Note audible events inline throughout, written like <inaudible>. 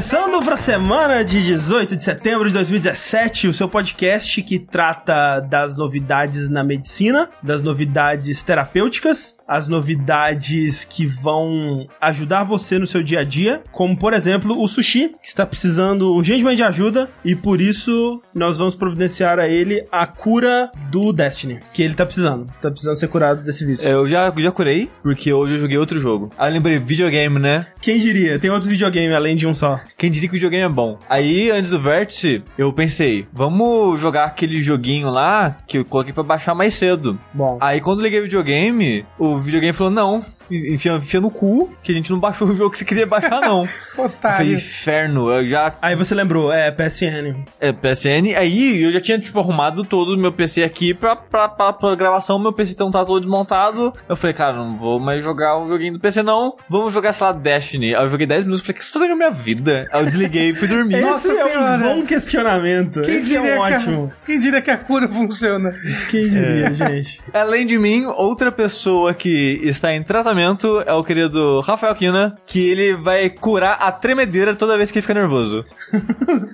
Vértice! Começando para a semana de 18 de setembro de 2017, o seu podcast que trata das novidades na medicina, das novidades terapêuticas, as novidades que vão ajudar você no seu dia a dia, como por exemplo o Sushi, que está precisando urgentemente de ajuda e por isso nós vamos providenciar a ele a cura do Destiny, que ele tá precisando. Tá precisando ser curado desse vício. Eu já, já curei, porque hoje eu joguei outro jogo. Eu lembrei, videogame, né? Quem diria? Tem outros videogames além de um só. Quem diria que o videogame é bom? Aí, antes do vértice, eu pensei, vamos jogar aquele joguinho lá que eu coloquei pra baixar mais cedo. Bom. Aí, quando eu liguei o videogame, o videogame falou, não, enfia, enfia no cu, que a gente não baixou o <laughs> jogo que você queria baixar, não. <laughs> eu Otário. falei, inferno, eu já... Aí você lembrou, é PSN. É, PSN, aí eu já tinha, tipo, arrumado todo o meu PC aqui pra, pra, pra, pra gravação, meu PC então tá todo desmontado. Eu falei, cara, não vou mais jogar o joguinho do PC, não. Vamos jogar, sei lá, Destiny. Aí eu joguei 10 minutos, falei, o que você tá fazendo com a minha vida? Aí eu desliguei e fui dormir. Nossa Esse é Senhora. um bom questionamento. Quem Esse diria, é um que ótimo. a, quem diria que a cura funciona? Quem diria, gente? Além de mim, outra pessoa que está em tratamento é o querido Rafael Kina, que ele vai curar a tremedeira toda vez que ele fica nervoso. <laughs>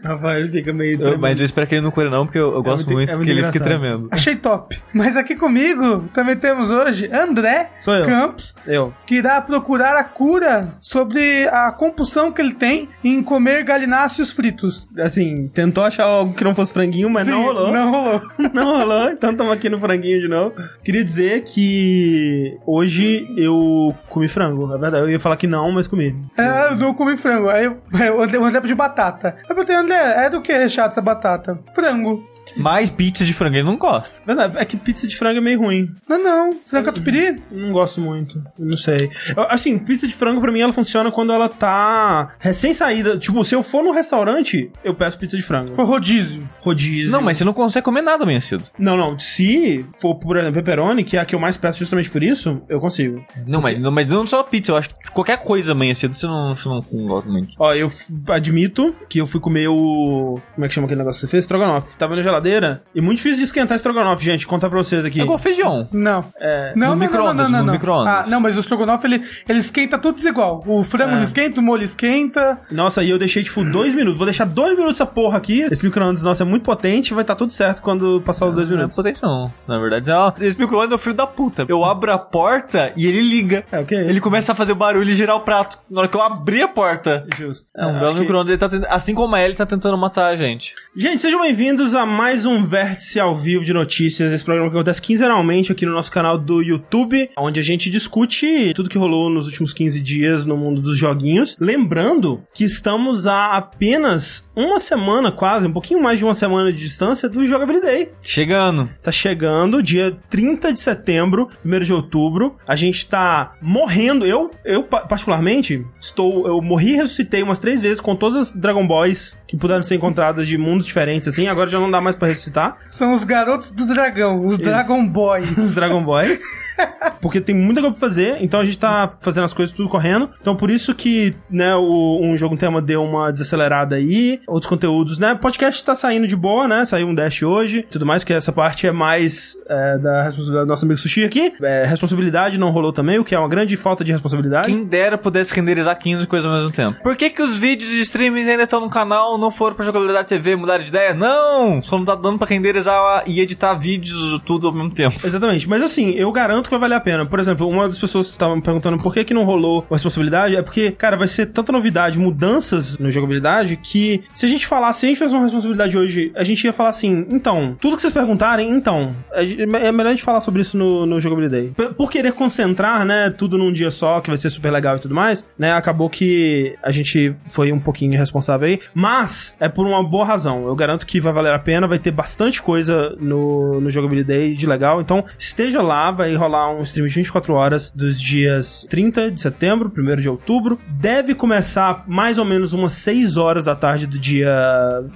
Rapaz, ele fica meio... Eu- mas eu espero que ele não cure não, porque eu, eu gosto muito- muito, é muito que ele fique tremendo. Achei top. Mas aqui comigo também temos hoje André Sou eu. Campos, Eu. que irá procurar a cura sobre a compulsão que ele tem em comer galináceos fritos. Assim, tentou achar algo que não fosse franguinho, mas não Sim, rolou. Não rolou. <laughs> Não rolou, então estamos aqui no franguinho de novo. Queria dizer que hoje eu comi frango, é verdade. Eu ia falar que não, mas comi. É, eu não comi frango. Aí <laughs> eu- o André, o André pediu batata. Eu perguntei, André, é do que recheado essa batata? Frango. Mas pizza de frango ele não gosta. Verdade, é que pizza de frango é meio ruim. Não, não. Frango catupiry? Não gosto muito. Não sei. Eu- assim, pizza de frango pra mim ela funciona quando ela tá recém-saída. Tipo, se eu for no restaurante, eu peço pizza de frango. Foi rodízio. Rodízio. Não, mas você não consegue comer nada amanhã cedo. Não, não. Se for, por exemplo, pepperoni, que é a que eu mais peço justamente por isso, eu consigo. Não, mas não, mas não só pizza, eu acho que qualquer coisa amanhã cedo você não, você não, não gosta muito. Ó, eu f- admito que eu fui comer o. Como é que chama aquele negócio que você fez? Estrogonofe. Tava na geladeira. E muito difícil de esquentar estrogonofe, gente. Contar pra vocês aqui. É igual feijão. Não. É, Não, no não, micro-ondas, não, não, não, no micro-ondas. Ah, não, mas o estrogonofe, ele, ele esquenta tudo desigual. O frango É. esquenta, o molho esquenta. Nossa, e eu deixei, tipo, dois minutos. Vou deixar dois minutos essa porra aqui. Esse micro-ondas, nossa, é muito potente. Vai estar tudo certo quando passar os dois Não é minutos. potente não. Na verdade, é uma... esse micro-ondas é o filho da puta. Eu abro a porta e ele liga. É, ok. Ele começa a fazer barulho e girar o prato. Na hora que eu abri a porta. Justo. É um acho belo que- micro-ondas. Ele tá tent- Assim como a Ellie tá tentando matar a gente. Gente, sejam bem-vindos a mais um Vértice ao vivo de notícias. Esse programa que acontece quinzenalmente aqui no nosso canal do YouTube, onde a gente discute tudo que rolou nos últimos 15 dias no mundo dos joguinhos. Lembrando que estamos a apenas uma semana, quase, um pouquinho mais de uma semana de distância do Jogabilidade. Chegando. Tá chegando, dia 30 de setembro, 1 de outubro. A gente tá morrendo. Eu, eu pa- particularmente, estou. Eu morri e ressuscitei umas três vezes com todas as Dragon Boys que puderam ser encontradas de mundos diferentes, assim. Agora já não dá mais pra ressuscitar. São os garotos do dragão, os Dragon Os Boys. Dragon Boys. <laughs> <laughs> Porque tem muita coisa pra fazer, então a gente tá fazendo as coisas tudo correndo. Então por isso que, né, o, um jogo um tema deu uma desacelerada aí. Outros conteúdos, né? Podcast tá saindo de boa, né? Saiu um dash hoje. Tudo mais, que essa parte é mais é, da responsabilidade do nosso amigo Sushi aqui. É, responsabilidade não rolou também, o que é uma grande falta de responsabilidade. Quem dera pudesse renderizar 15 coisas ao mesmo tempo. Por que que os vídeos de streamings ainda estão no canal, não foram pra jogabilidade TV, mudaram de ideia? Não! Só não tá dando pra renderizar e editar vídeos tudo ao mesmo tempo. Exatamente, mas assim, eu garanto que vai valer a pena. Por exemplo, uma das pessoas que estavam me perguntando por que, que não rolou a responsabilidade é porque, cara, vai ser tanta novidade, mudanças no jogabilidade, que se a gente falasse, se a gente fizesse uma responsabilidade hoje, a gente ia falar assim, então, tudo que vocês perguntarem, então, gente- é melhor a gente falar sobre isso no, no jogabilidade. Por querer concentrar, né, tudo num dia só, que vai ser super legal e tudo mais, né, acabou que a gente foi um pouquinho irresponsável aí, mas é por uma boa razão. Eu garanto que vai valer a pena, vai ter bastante coisa no, no jogabilidade de legal, então esteja lá, vai rolar um stream de 24 horas dos dias 30 de setembro, 1 de outubro. Deve começar mais ou menos umas 6 horas da tarde do dia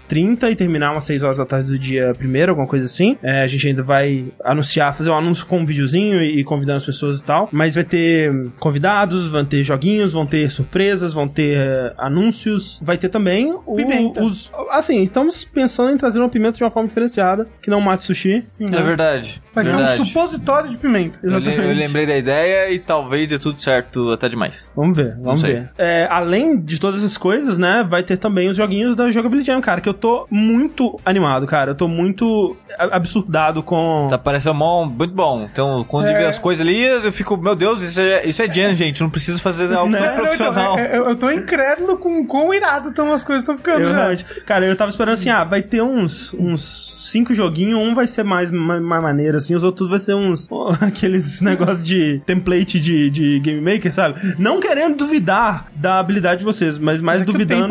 30 e terminar umas 6 horas da tarde do dia 1, alguma coisa assim. É, a gente ainda vai anunciar, fazer um anúncio com um videozinho e, e convidando as pessoas e tal. Mas vai ter convidados, vão ter joguinhos, vão ter surpresas, vão ter eh, anúncios. Vai ter também o- os. Assim, estamos pensando em trazer uma pimenta de uma uma forma diferenciada, que não mate sushi. Sim, É né? verdade. Vai ser um verdade. supositório de pimenta. Eu, le- eu Exatamente. lembrei da ideia e talvez dê tudo certo até demais. Vamos ver, vamos ver. É, além de todas essas coisas, né, vai ter também os joguinhos da Jogability Jam, cara, que eu tô muito animado, cara. Eu tô muito absurdado com... Tá parecendo mó- muito bom. Então, quando eu É. ver as coisas ali, eu fico, meu Deus, isso é, isso é Gen, gente. Não preciso fazer algo Né? tão Não, então, profissional. é- é- eu, eu tô incrédulo com quão irado tão as coisas estão ficando. Eu já. realmente, cara, eu tava esperando assim, ah, vai ter uns, uns cinco joguinhos, um vai ser mais, mais, mais maneiro, assim, os outros vai ser uns, <laughs> aqueles negócios de template de, de Game Maker, sabe? Não querendo duvidar da habilidade de vocês, mas mais Mas é o duvidando...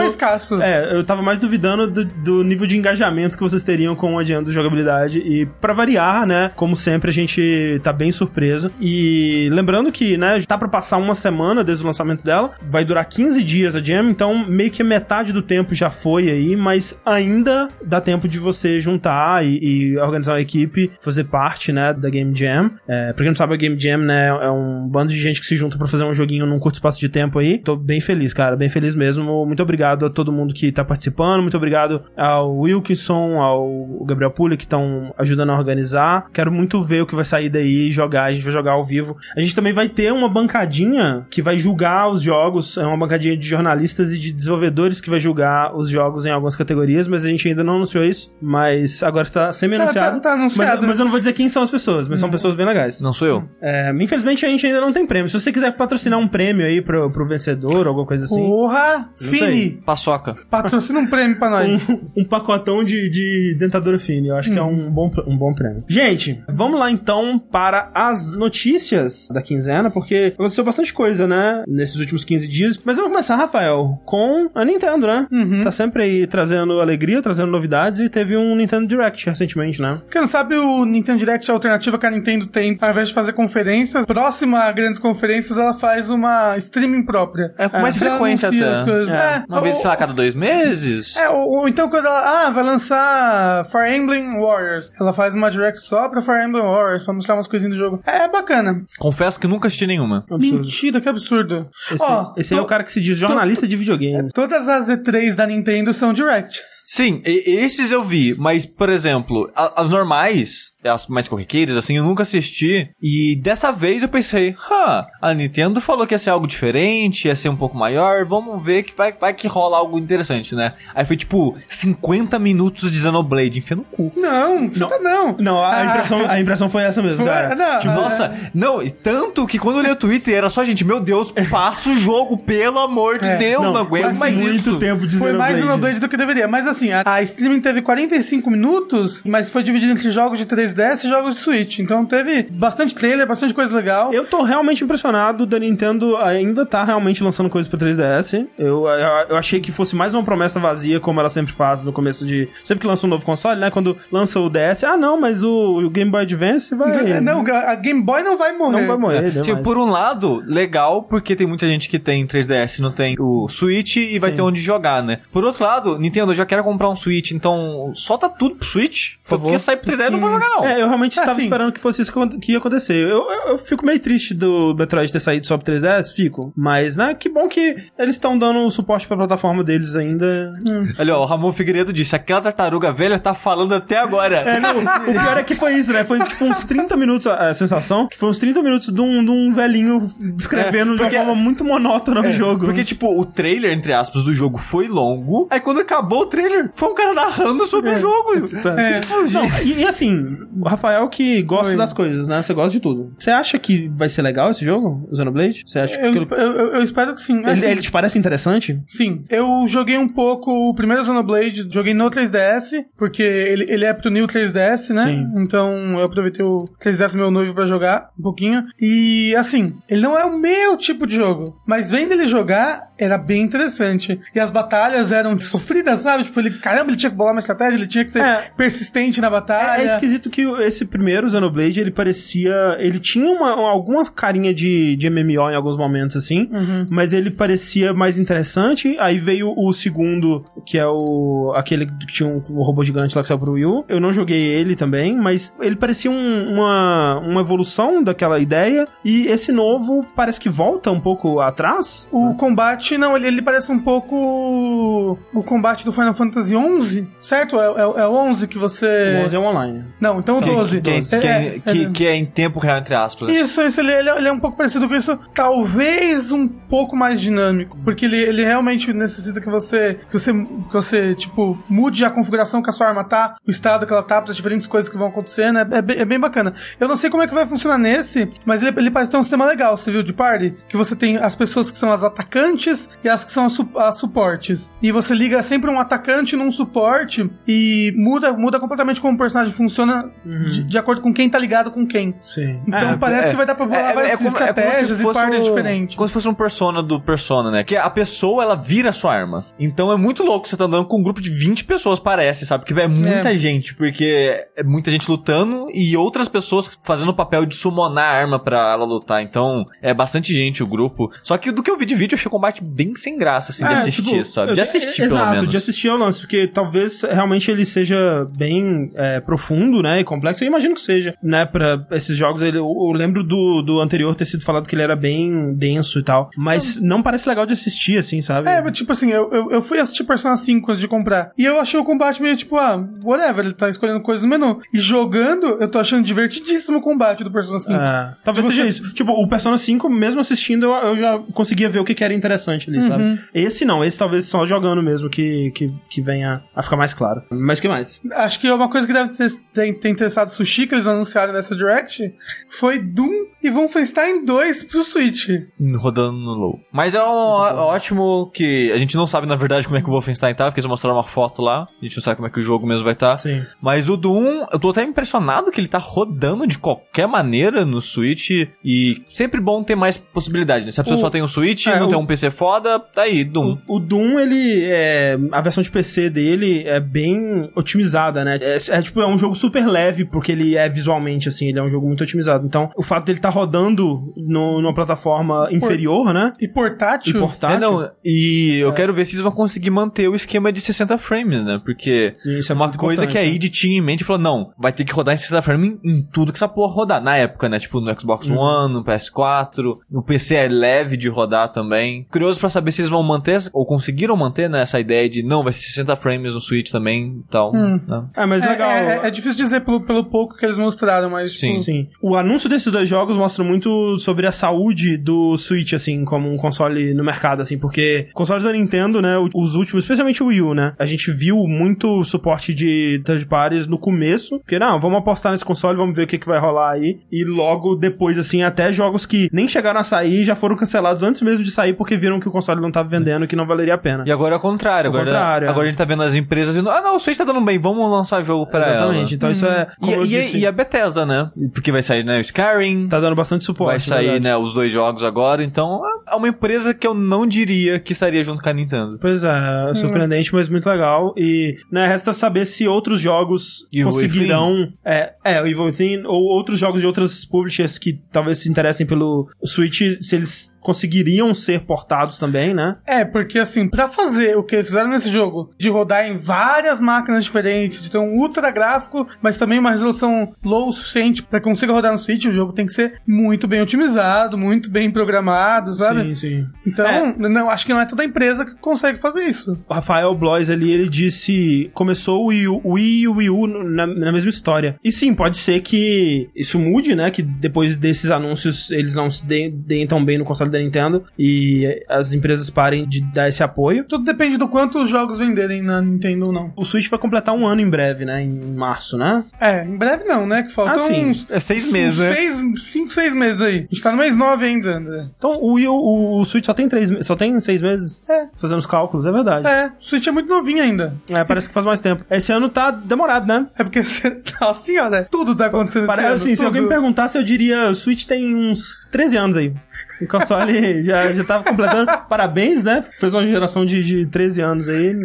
é. É, eu tava mais duvidando do, do nível de engajamento que vocês teriam com o adianto de jogabilidade. E pra variar, né? Como sempre, a gente tá bem surpreso. E lembrando que, né, tá pra passar uma semana desde o lançamento dela. Vai durar 15 dias a Jam, então meio que metade do tempo já foi aí, mas ainda dá tempo de você juntar e, e organizar uma equipe, fazer parte, né, da Game Jam. É, pra quem não sabe, a Game Jam, né, é um bando de gente que se junta pra fazer um joguinho num curto espaço de tempo aí. Tô bem feliz, cara, bem feliz mesmo. Muito obrigado a todo mundo que tá participando, muito obrigado ao Wilkinson, ao Gabriel Pulli que estão ajudando a organizar. Quero muito ver o que vai sair daí e jogar. A gente vai jogar ao vivo. A gente também vai ter uma bancadinha que vai julgar os jogos. É uma bancadinha de jornalistas e de desenvolvedores que vai julgar os jogos em algumas categorias, mas a gente ainda não anunciou isso. Mas agora está semi-anunciado. Tá- tá- tá anunciado. Mas, mas eu não vou dizer quem são as pessoas, mas são pessoas bem legais. Não sou eu. É, infelizmente a gente ainda não tem prêmio. Se você quiser patrocinar um prêmio aí pro, pro vencedor, alguma coisa assim. Porra! Não sei. Fini! Paçoca. Patrocina um prêmio pra nós. um, um pacotão de, de dentadura fina. Eu acho que é um bom, um bom prêmio. Gente, vamos lá então para as notícias da quinzena, porque aconteceu bastante coisa, né? Nesses últimos 15 dias. Mas vamos começar, Rafael, com a Nintendo, né? Uhum. Tá sempre aí trazendo alegria, trazendo novidades e teve um Nintendo Direct recentemente, né? Quem não sabe, o Nintendo Direct é a alternativa que a Nintendo tem, ao invés de fazer conferências, próxima a grandes conferências, ela faz uma streaming própria. É com mais Já frequência até. as coisas. É. É, Uma vez, sei lá, cada dois meses? É, ou, ou então quando ela ah, vai lançar Fire Emblem Warriors, ela faz uma direct só pra Fire Emblem Warriors, pra mostrar umas coisinhas do jogo. É, bacana. Confesso que nunca assisti nenhuma. Absurdo. Mentira, que absurdo. Esse, Ó, esse aí é o cara que se diz jornalista de videogame. Todas as E3 da Nintendo são directs. Sim, e- esses eu vi, mas, por exemplo, a- as normais, as mais corriqueiras, assim, eu nunca assisti. E dessa vez eu pensei, ah, a Nintendo falou que ia ser algo diferente, ia ser um pouco maior, vamos ver que vai, vai que rola algo interessante, né? Aí foi tipo 50 minutos de Xenoblade, enfia no cu. Não, não, tá não. Não, a Ah, impressão, a impressão foi essa mesmo, cara. não, Tipo, ah, Nossa, não, e tanto que quando eu li o Twitter era só, gente, meu Deus, passa o jogo, pelo amor de É, Deus, não, não, aguento mais muito isso. tempo de Foi mais Xenoblade. Xenoblade do que deveria. Mas assim, a, a streaming teve 45 minutos, mas foi dividido entre jogos de 3DS e jogos de Switch. Então teve bastante trailer, bastante coisa legal. Eu tô realmente impressionado da Nintendo ainda tá realmente lançando coisas pra 3DS. Eu, eu, eu achei que fosse mais uma promessa vazia, como ela sempre faz no começo de. Sempre que lança um novo console, né? Quando lança o DS, ah, não, mas o, o Game Boy Advance vai. Não, a Game Boy não vai morrer. não vai morrer. né, Tipo, por um lado, legal, porque tem muita gente que tem 3DS e não tem o Switch e vai Sim. ter onde jogar, né? Por outro lado, Nintendo, eu já quero comprar um Switch, então solta tudo pro Switch. Por favor. Porque sair pro 3DS eu não vou jogar, não. É, eu realmente estava sim. esperando que fosse isso que ia acontecer. Eu, eu, eu fico meio triste do Metroid ter saído só pro 3DS, fico. Mas, né, que bom que eles estão dando suporte pra plataforma deles ainda. Olha, ó, o Ramon Figueiredo disse, aquela tartaruga velha tá falando até agora. É, não, o pior é que foi isso, né? Foi tipo uns 30 minutos, a, a sensação, que foi uns 30 minutos de um, de um velhinho descrevendo de uma porque- forma muito monótona o jogo. Porque, tipo, o trailer, entre aspas, do jogo foi longo. Aí quando acabou o trailer, foi um cara narrando sobre o jogo. É. Tipo, não, e, e assim, o Rafael que gosta Oi. das coisas, né? Você gosta de tudo. Você acha que vai ser legal esse jogo, o Xenoblade? Você acha Eu, que esp- eu- eu- eu espero que sim. ele, Assim, ele te parece interessante? Sim, eu joguei um pouco o primeiro Xenoblade, joguei no 3DS, porque ele, ele é pro New 3DS, né? Sim. Então eu aproveitei o 3DS do meu noivo pra jogar um pouquinho. E assim, ele não é o meu tipo de jogo, mas vendo ele jogar, era bem interessante. E as batalhas eram sofridas, sabe? Tipo, ele, caramba, ele tinha que bolar uma estratégia, ele tinha que ser É. persistente na batalha. É, é esquisito que o- esse primeiro Xenoblade, ele parecia... Ele tinha uma, algumas carinha de, de MMO em alguns momentos, assim, Uhum. mas ele parecia mais interessante. Aí veio o segundo, que é o aquele que tinha um, um robô gigante lá que saiu pro Wii U. Eu não joguei ele também, mas ele parecia um- uma, uma evolução daquela ideia. E esse novo parece que volta um pouco atrás. O combate, não, ele, ele parece um pouco o combate do Final Fantasy XI, certo? É, é, o- é o 11 que você... O 11 é online. Não, então o Que, 12. que, que, É, que, é, que- é- que é em tempo real, entre aspas. Isso, isso ele, ele, é- ele é um pouco parecido com isso, talvez um pouco mais dinâmico, porque ele, ele realmente necessita que você, que você, que você, tipo, mude a configuração que a sua arma tá, o estado que ela tá, para as diferentes coisas que vão acontecendo, é, é, bem, é bem bacana. Eu não sei como é que vai funcionar nesse, mas ele, ele parece ter um sistema legal, civil de party, que você tem as pessoas que são as atacantes e as que são as, su- as suportes. E você liga sempre um atacante num suporte e muda, muda completamente como o personagem funciona de, de acordo com quem tá ligado com quem. Sim. Então É, parece que vai dar pra bolar várias como- estratégias e partes um- diferentes. Como se fosse um persona do persona, né? Que a pessoa, ela vira a sua arma. Então é muito louco você tá andando com um grupo de 20 pessoas, parece, sabe? Que é muita É. gente, porque é muita gente lutando e outras pessoas fazendo o papel de summonar a arma pra ela lutar. Então é bastante gente o grupo. Só que do que eu vi de vídeo, eu achei o combate bem sem graça, assim, de É, assistir, tipo, sabe? De assistir, é, pelo exato, menos. de assistir ao lance, porque talvez realmente ele seja bem é, profundo, né, complexo. Eu imagino que seja, né, pra esses jogos. Ele, eu, lembro do, do anterior ter sido falado que ele era bem denso e tal, mas não parece legal de assistir, assim, sabe? É, mas, tipo assim, eu, eu, eu fui assistir Persona 5 antes de comprar. E eu achei o combate meio tipo, ah, whatever, ele tá escolhendo coisas no menu. E jogando, eu tô achando divertidíssimo o combate do Persona 5. É, talvez Você- seja isso. Tipo, o Persona 5, mesmo assistindo, eu, eu já conseguia ver o que, que era interessante ali, Uhum. sabe? Esse não, esse talvez só jogando mesmo que, que, que venha a ficar mais claro. Mas que mais? Acho que é uma coisa que deve ter, ter, ter interessado Sushi, que eles anunciaram nessa Direct, foi Doom e Wolfenstein 2 pro Switch. Rodando no low. Mas é um ó- ótimo que a gente não sabe, na verdade, como é que o Wolfenstein tá, porque eles mostraram uma foto lá. A gente não sabe como é que o jogo mesmo vai estar. Sim. Mas o Doom, eu tô até impressionado que ele tá rodando de qualquer maneira no Switch. E sempre bom ter mais possibilidade, né? Se a pessoa O- só tem um Switch, é, não o- tem um PC foda, tá aí, Doom. O, o Doom, ele é. A versão de PC dele é bem otimizada, né? É, é, tipo, é um jogo super leve, porque ele é visualmente, assim, ele é um jogo muito otimizado. Então, o fato dele estar rodando no, numa plataforma inferior, né? E E portátil. portátil. É, não, e eu quero ver se eles vão conseguir manter o esquema de 60 frames, né? Porque Sim, isso é uma muito coisa que a né? id tinha em mente e falou: não, vai ter que rodar em 60 frames em, em tudo que essa porra rodar. Na época, né? Tipo, no Xbox Uhum. One, no PS4, no PC é leve de rodar também. Curioso pra saber se eles vão manter, ou conseguiram manter, né? Essa ideia de não, vai ser 60 frames no Switch também e tal. Hum. né? É, mas É, legal. é- é difícil dizer pelo, pelo pouco que eles mostraram, mas. Sim. tipo, Sim. O anúncio desses dois jogos mostra muito sobre a saúde do Switch, assim, como um console no mercado, assim, porque consoles da Nintendo, né, os últimos, especialmente o Wii U, né, a gente viu muito suporte de third parties no começo, porque, não, vamos apostar nesse console, vamos ver o que, que vai rolar aí, e logo depois, assim, até jogos que nem chegaram a sair já foram cancelados antes mesmo de sair, porque viram que o console não tava vendendo, que não valeria a pena. E agora é o contrário. O Agora, contrário, é. agora a gente tá vendo as empresas dizendo: ah, não, o Switch tá dando bem, vamos lançar jogo pra Exatamente, ela. então isso é, E, e, disse, e a Bethesda, né? Porque vai sair, né, o Skyrim, tá dando bastante suporte. vai sair, né, os dois jogos agora, então é uma empresa que eu não diria que estaria junto com a Nintendo. Pois é, surpreendente, mas muito legal. E, né, resta saber se outros jogos Evil conseguirão. É, é, o Evil Within, ou outros jogos de outras publishers que talvez se interessem pelo Switch, se eles conseguiriam ser portados também, né? É, porque assim, pra fazer o que eles fizeram nesse jogo, de rodar em várias máquinas diferentes, de ter um ultra gráfico, mas também uma resolução low o suficiente pra que consiga rodar no Switch, o jogo tem que ser muito bem otimizado, muito bem programado, sabe? Sim, sim. Então, É. não, acho que não é toda empresa que consegue fazer isso. O Rafael Blois ali, ele disse: começou o Wii U, o Wii e o Wii U na, na mesma história. E sim, pode ser que isso mude, né? Que depois desses anúncios eles não se deem, deem tão bem no console da Nintendo e as empresas parem de dar esse apoio. Tudo depende do quanto os jogos venderem na Nintendo ou não. O Switch vai completar um ano em breve, né? Em março, né? É, em breve não, né? Que faltam Ah, sim. uns. É seis meses, né? Seis, cinco, seis meses aí. A gente tá no mês nove ainda, André. Então o, o, o Switch só tem três, só tem seis meses? É. Fazendo os cálculos, é verdade. É, o Switch é muito novinho ainda. É, parece que faz mais tempo. Esse ano tá demorado, né? É porque, <laughs> nossa senhora, tudo tá acontecendo Pare- esse ano, assim, se tudo. alguém me perguntasse, eu diria: o Switch tem uns 13 anos aí. O console <laughs> já, já tava completando. Parabéns, né? Fez uma geração de, de 13 anos aí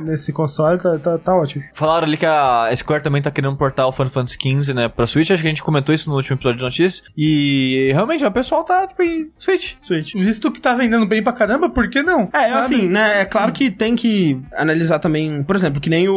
nesse console, tá, tá, tá ótimo. Falaram ali que a Square também tá querendo portar o Final Fantasy XV, né, pra Switch. Acho que a gente comentou isso no último episódio de notícias. E realmente, o pessoal tá, tipo, em Switch. Switch. Visto que tá vendendo bem pra caramba, por que não? É, Sabe? assim, né? É claro que tem que analisar também, por exemplo, que nem o,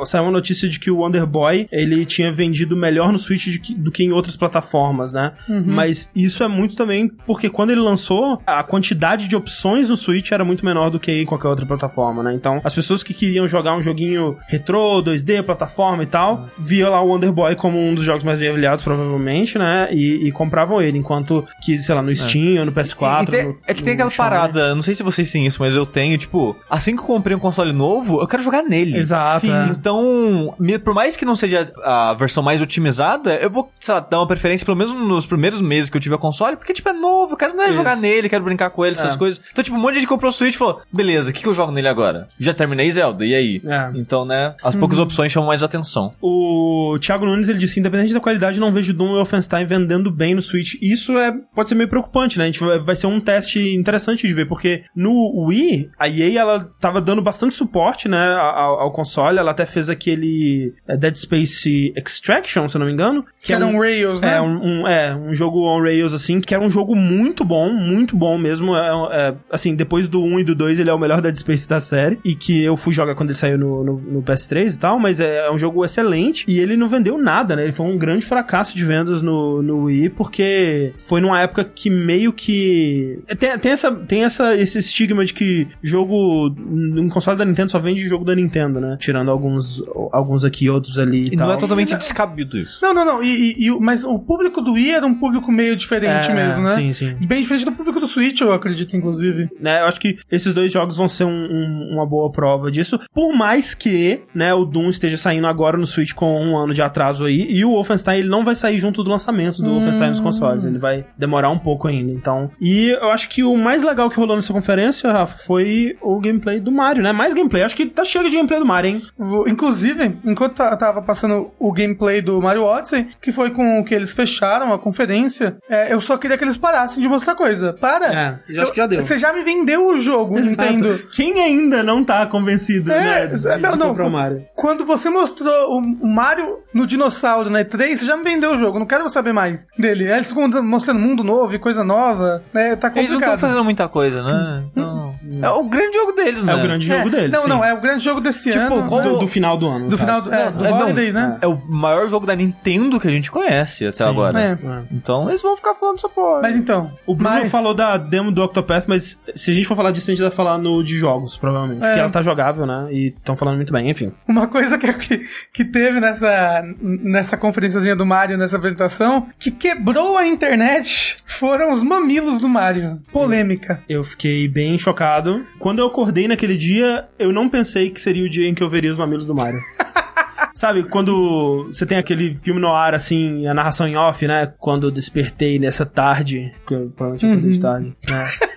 o saiu uma notícia de que o Wonder Boy ele tinha vendido melhor no Switch de que- do que em outras plataformas, né? Mas isso é muito também porque quando ele lançou, a quantidade de opções no Switch era muito menor do que em qualquer outra plataforma, né? Então, as pessoas pessoas que queriam jogar um joguinho retrô, 2D, plataforma e tal, via lá o Wonder Boy como um dos jogos mais bem avaliados, provavelmente, né? E, e compravam ele, enquanto que, sei lá, no Steam ou no PS4. E- e tem- no- é que tem aquela Xiaomi. parada, não sei se vocês têm isso, mas eu tenho, tipo, assim que eu comprei um console novo, eu quero jogar nele. Exato, é. Então, por mais que não seja a versão mais otimizada, eu vou, sei lá, dar uma preferência, pelo menos nos primeiros meses que eu tive a console, porque, tipo, é novo, eu quero né, jogar nele, quero brincar com ele, essas É. coisas. Então, tipo, um monte de gente comprou o Switch e falou, beleza, o que, que eu jogo nele agora? Já terminei Zelda, e aí? É. Então, né, as poucas opções chamam mais atenção. O Thiago Nunes, ele disse, independente da qualidade, não vejo Doom e Wolfenstein vendendo bem no Switch. Isso é, pode ser meio preocupante, né? A gente vai, vai ser um teste interessante de ver, porque no Wii, a EA, ela tava dando bastante suporte, né, ao, ao console. Ela até fez aquele é, Dead Space Extraction, se eu não me engano. Que era um Rails, né? É um, um- é, um jogo on Rails, assim, que era um jogo muito bom, muito bom mesmo. É, é, assim, depois do 1 e do 2, ele é o melhor Dead Space da série. E que eu fui jogar quando ele saiu no, no, no PS3 e tal, mas é, é um jogo excelente. E ele não vendeu nada, né? Ele foi um grande fracasso de vendas no, no Wii, porque foi numa época que meio que. Tem, tem, essa, tem essa, esse estigma de que jogo. Um console da Nintendo só vende jogo da Nintendo, né? Tirando alguns, alguns aqui, outros ali e, E tal. não é totalmente descabido isso. Não, não, não. E, e- e mas o público do Wii era um público meio diferente É, mesmo, né? sim, sim. Bem diferente do público do Switch, eu acredito, inclusive. né? Eu acho que esses dois jogos vão ser um- um- uma boa prova disso. Por mais que, né, o Doom esteja saindo agora no Switch com um ano de atraso aí, e o Wolfenstein ele não vai sair junto do lançamento do Wolfenstein nos consoles. Ele vai demorar um pouco ainda. Então, e eu acho que o mais legal que rolou nessa conferência, Rafa, foi o gameplay do Mario, né? Mais gameplay. Acho que tá cheio de gameplay do Mario, hein? Inclusive, enquanto ta- tava passando o gameplay do Mario Odyssey, que foi com o que eles fecharam a conferência, é, eu só queria que eles parassem de mostrar coisa. Para! É, já acho que já deu. Você já me vendeu o jogo, Nintendo. Exato. Quem ainda não tá convencido, É, né? De, não, de não. Mario. Quando você mostrou o o Mario no dinossauro na E3, você já me vendeu o jogo. Não quero saber mais dele. Aí Eles ficam mostrando mundo novo e coisa nova. né? Tá Eles não estão complicado. fazendo muita coisa, né? Então, é o grande jogo deles, né? É o grande É, jogo deles. Não, sim. não, é o grande jogo desse Tipo, ano. qual- né? do, do final do ano. no Do final do, é, do É, não, Holidays, né? É o maior jogo da Nintendo que a gente conhece até Sim. agora. É. É. Então eles vão ficar falando essa porra. Mas então. O Bruno mas, falou da demo do Octopath, mas se a gente for falar disso, a gente vai falar no de jogos, provavelmente. É. Porque ela tá jogável, né? E estão falando muito bem, enfim. Uma coisa que, que, que teve nessa, nessa conferenciazinha do Mario, nessa apresentação, que quebrou a internet, foram os mamilos do Mario. Polêmica. Eu fiquei bem chocado. Quando eu acordei naquele dia, eu não pensei que seria o dia em que eu veria os mamilos do Mario. <laughs> Sabe, quando você tem aquele filme no ar, assim, a narração em off, né? Quando eu despertei nessa tarde, que eu provavelmente acordei de tarde, né? <laughs>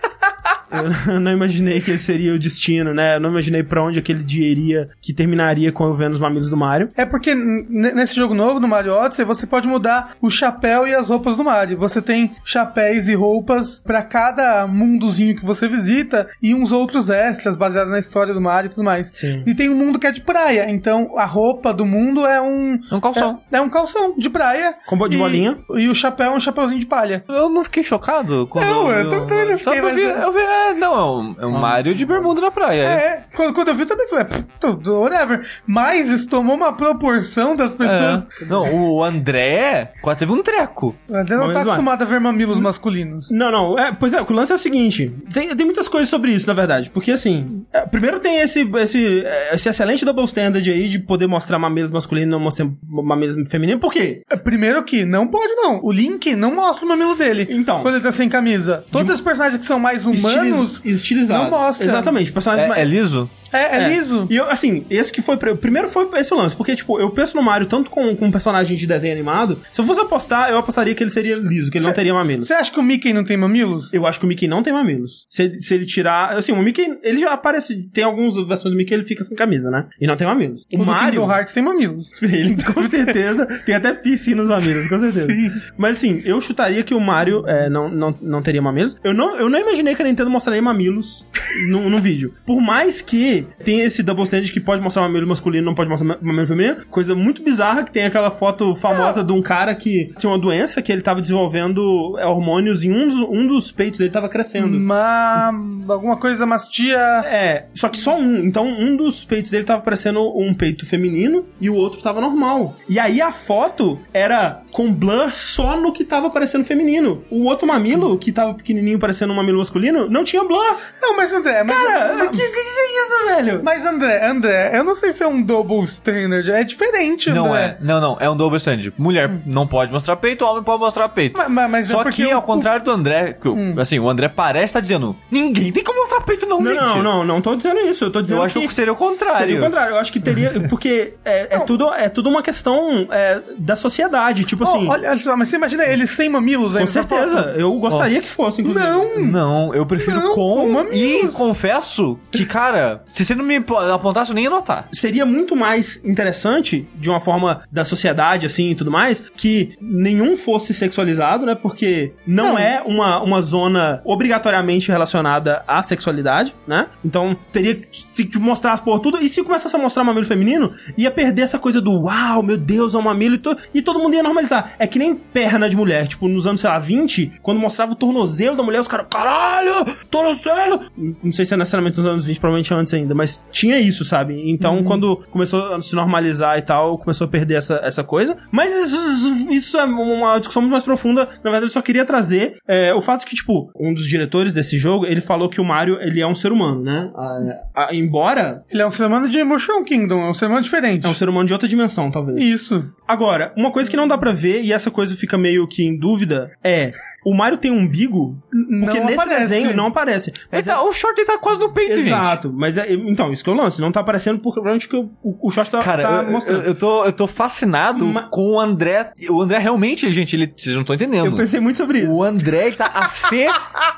Eu <laughs> não imaginei que esse seria o destino, né? Eu não imaginei pra onde aquele dia iria, que terminaria com eu vendo os mamilos do Mario. É porque nesse jogo novo, no Mario Odyssey, você pode mudar o chapéu e as roupas do Mario. Você tem chapéus e roupas pra cada mundozinho que você visita e uns outros extras baseados na história do Mario e tudo mais. Sim. E tem um mundo que é de praia, então a roupa do mundo é um... É um calção. É, é um calção de praia. Com de E- bolinha. E o chapéu é um chapéuzinho de palha. Eu não fiquei chocado quando. Não, eu também não Só fiquei, que eu vi, mas- eu vi, é, não, é um, é um Mario de bermuda na praia. é. É, quando, quando eu vi eu também falei, "Pff, tudo, whatever. Mas isso tomou uma proporção das pessoas. É. Não, o André quase teve um treco. A André não Mas tá vai. acostumado a ver mamilos masculinos. Não, não, é, pois é, o lance é o seguinte: tem, tem muitas coisas sobre isso, na verdade. Porque assim, é, primeiro tem esse, esse, é, esse excelente double standard aí de poder mostrar mamilos masculinos e não mostrar mamilos femininos. Por quê? É, Primeiro que não pode, não. O Link não mostra o mamilo dele. Então. Quando ele tá sem camisa. Todos os personagens que são mais humanos. Estiliz- estilizados. não mostra. Exatamente, personagens É, mais. é liso? É, é, liso. E eu, assim, esse que foi. Primeiro foi esse lance, porque, tipo, eu penso no Mario tanto com, com um personagem de desenho animado. Se eu fosse apostar, eu apostaria que ele seria liso, que ele não teria mamilos. Você acha que o Mickey não tem mamilos? Eu acho que o Mickey não tem mamilos. Se ele, se ele tirar. Assim, o Mickey, ele já aparece. Tem algumas versões do Mickey ele fica sem camisa, né? E não tem mamilos. O, O Mario. Hearts tem mamilos. <laughs> Ele com certeza tem até piercing nos mamilos, com certeza. Sim. Mas assim, eu chutaria que o Mario é, não, não, não teria mamilos. Eu não, eu não imaginei que a Nintendo mostraria mamilos no, no vídeo. Por mais que tenha esse double standard que pode mostrar mamilo masculino não pode mostrar ma- mamilo feminino, coisa muito bizarra que tem aquela foto famosa de um cara que tinha uma doença que ele tava desenvolvendo é, hormônios em um dos, um dos peitos dele tava crescendo. Mas alguma coisa mastia. É, só que só um. Então, um dos peitos dele tava parecendo um peito feminino e o outro tava normal. E aí a foto era com blur só no que tava parecendo feminino. O outro mamilo, que tava pequenininho parecendo um mamilo masculino, não tinha blur. Não, mas André, mas. Cara, o que, que, que é isso, velho? mas André, André, eu não sei se é um double standard. É diferente, Não André. é, não, não, é um double standard. Mulher não pode mostrar peito, homem pode mostrar peito. Mas- mas- mas é Só porque que, o- ao contrário do André, que o- assim, o André parece estar dizendo: ninguém tem como mostrar peito, não, Não, gente. não, não, não tô dizendo isso. Eu tô dizendo Eu acho que. que seria o contrário. Seria o contrário. Eu acho que teria. Porque é, é tudo, é tudo uma questão é, da sociedade. Tipo assim. olha só, mas você imagina ele sem mamilos aí com certeza. foto? Eu gostaria que fosse, inclusive. Não! Não, eu prefiro Não, com. com mamilos. e confesso que, cara, se você não me apontasse, eu nem ia notar. seria muito mais interessante, de uma forma da sociedade, assim, e tudo mais, que nenhum fosse sexualizado, né? Porque não, Não. é uma, uma zona obrigatoriamente relacionada à sexualidade, né? Então, teria que mostrar por tudo. E se começasse a mostrar mamilo feminino, ia perder essa coisa do uau, meu Deus, é um mamilo e, to e todo mundo ia normalizar. É que nem perna de mulher. Tipo, nos anos, sei lá, 20, quando mostrava o tornozelo da mulher, os caras, caralho, tornozelo! Não sei se é necessariamente nos anos 20, provavelmente antes ainda, mas tinha isso, sabe? Então, quando começou a se normalizar e tal, começou a perder essa, essa coisa. Mas isso, isso é uma discussão muito mais profunda. Na verdade, eu só queria trazer é, o fato que, tipo, um dos diretores desse jogo, ele falou que o Mario, ele é um ser humano, né? Ah, ah, embora Ele é um ser humano de Mushroom Kingdom, é um ser humano diferente. é um ser humano de outra dimensão, talvez. Isso. Agora, uma coisa que não dá pra ver, e essa coisa fica meio que em dúvida, é: o Mario tem um umbigo? Porque não nesse aparece. desenho não aparece. Mas tá- o short ele tá quase no peito, é, gente. Exato, mas é, então, isso que eu lance, não tá aparecendo porque provavelmente que o, o, o short tá, Cara, tá eu- eu, mostrando. eu, tô, eu tô fascinado Ma- com o André. O André realmente, gente, ele, vocês não estão entendendo. Eu pensei muito sobre isso. O André tá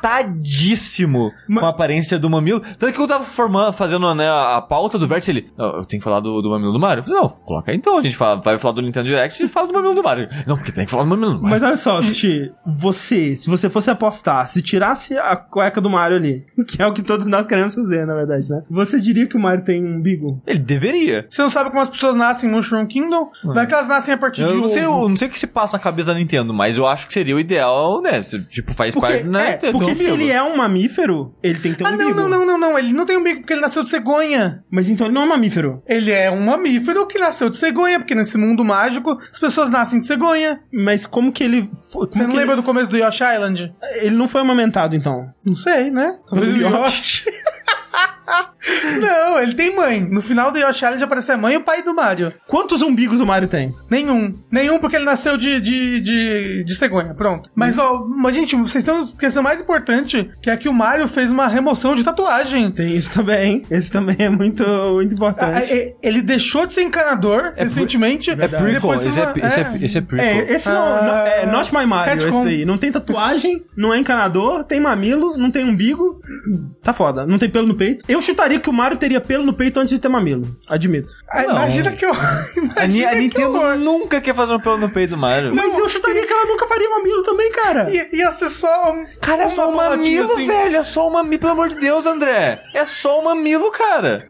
afetadíssimo <laughs> Ma- com a aparência do mamilo. Tanto que eu tava formando, fazendo né, a pauta do vértice, ele. "Não, eu tenho que falar do, do mamilo do Mario. Eu falei, não, coloca aí então. A gente fala, vai falar do Nintendo Direct e fala do mamilo do Mario. Não, porque tem que falar do Mario. Mas olha só, Sushi, você, se você fosse apostar, se tirasse a cueca do Mario ali, <laughs> que é o que todos nós queremos fazer, na verdade, né? Você diria que o Mario tem um umbigo? Ele deveria. Você não sabe como as pessoas nascem em Mushroom Kingdom? Vai que elas nascem a partir de Eu não, sei, eu não sei o que se passa na cabeça da Nintendo, mas eu acho que seria o ideal, né? Se, Tipo, faz Porque, parte, né? é, porque um se ele é um mamífero, ele tem que ter um Ah, não, umbigo. não, não, não, não. Ele não tem umbigo porque ele nasceu de cegonha. Mas então ele não é um mamífero. Ele é um mamífero que nasceu de cegonha, porque nesse mundo mágico as pessoas nascem de cegonha. Mas como que ele... Como Você não lembra ele... do começo do Yoshi Island? ele não foi amamentado, então. Não sei, né? Talvez o Yoshi. <laughs> <laughs> não, ele tem mãe. No final do Yoshi Island aparece a mãe e o pai do Mario. Quantos umbigos o Mario tem? Nenhum. Nenhum porque ele nasceu de, de, de, de cegonha. Pronto. Mas, ó, mas, gente, vocês estão esquecendo o mais importante, que é que o Mario fez uma remoção de tatuagem. Tem isso também. Esse também é muito, muito Ah, importante. é- Ele deixou de ser encanador recentemente. É prequel, esse é, uma- esse, é, esse é prequel. É, esse não, Ah, não- é Not My Mario, retcon. esse daí. Não tem tatuagem, não é encanador, tem mamilo, não tem umbigo. Tá foda, não tem pelo no peito. Eu chutaria que o Mario teria pelo no peito antes de ter mamilo. Admito. Ah, Não. Imagina que eu. <laughs> Imagina a que Nintendo horror. nunca quer fazer um pelo no peito do Mario. Mas eu chutaria que ela nunca faria mamilo também, cara. Ia, ia ser só um. Cara, é só um mamilo, assim. velho. É só um mamilo, pelo amor de Deus, André. É só um mamilo, cara.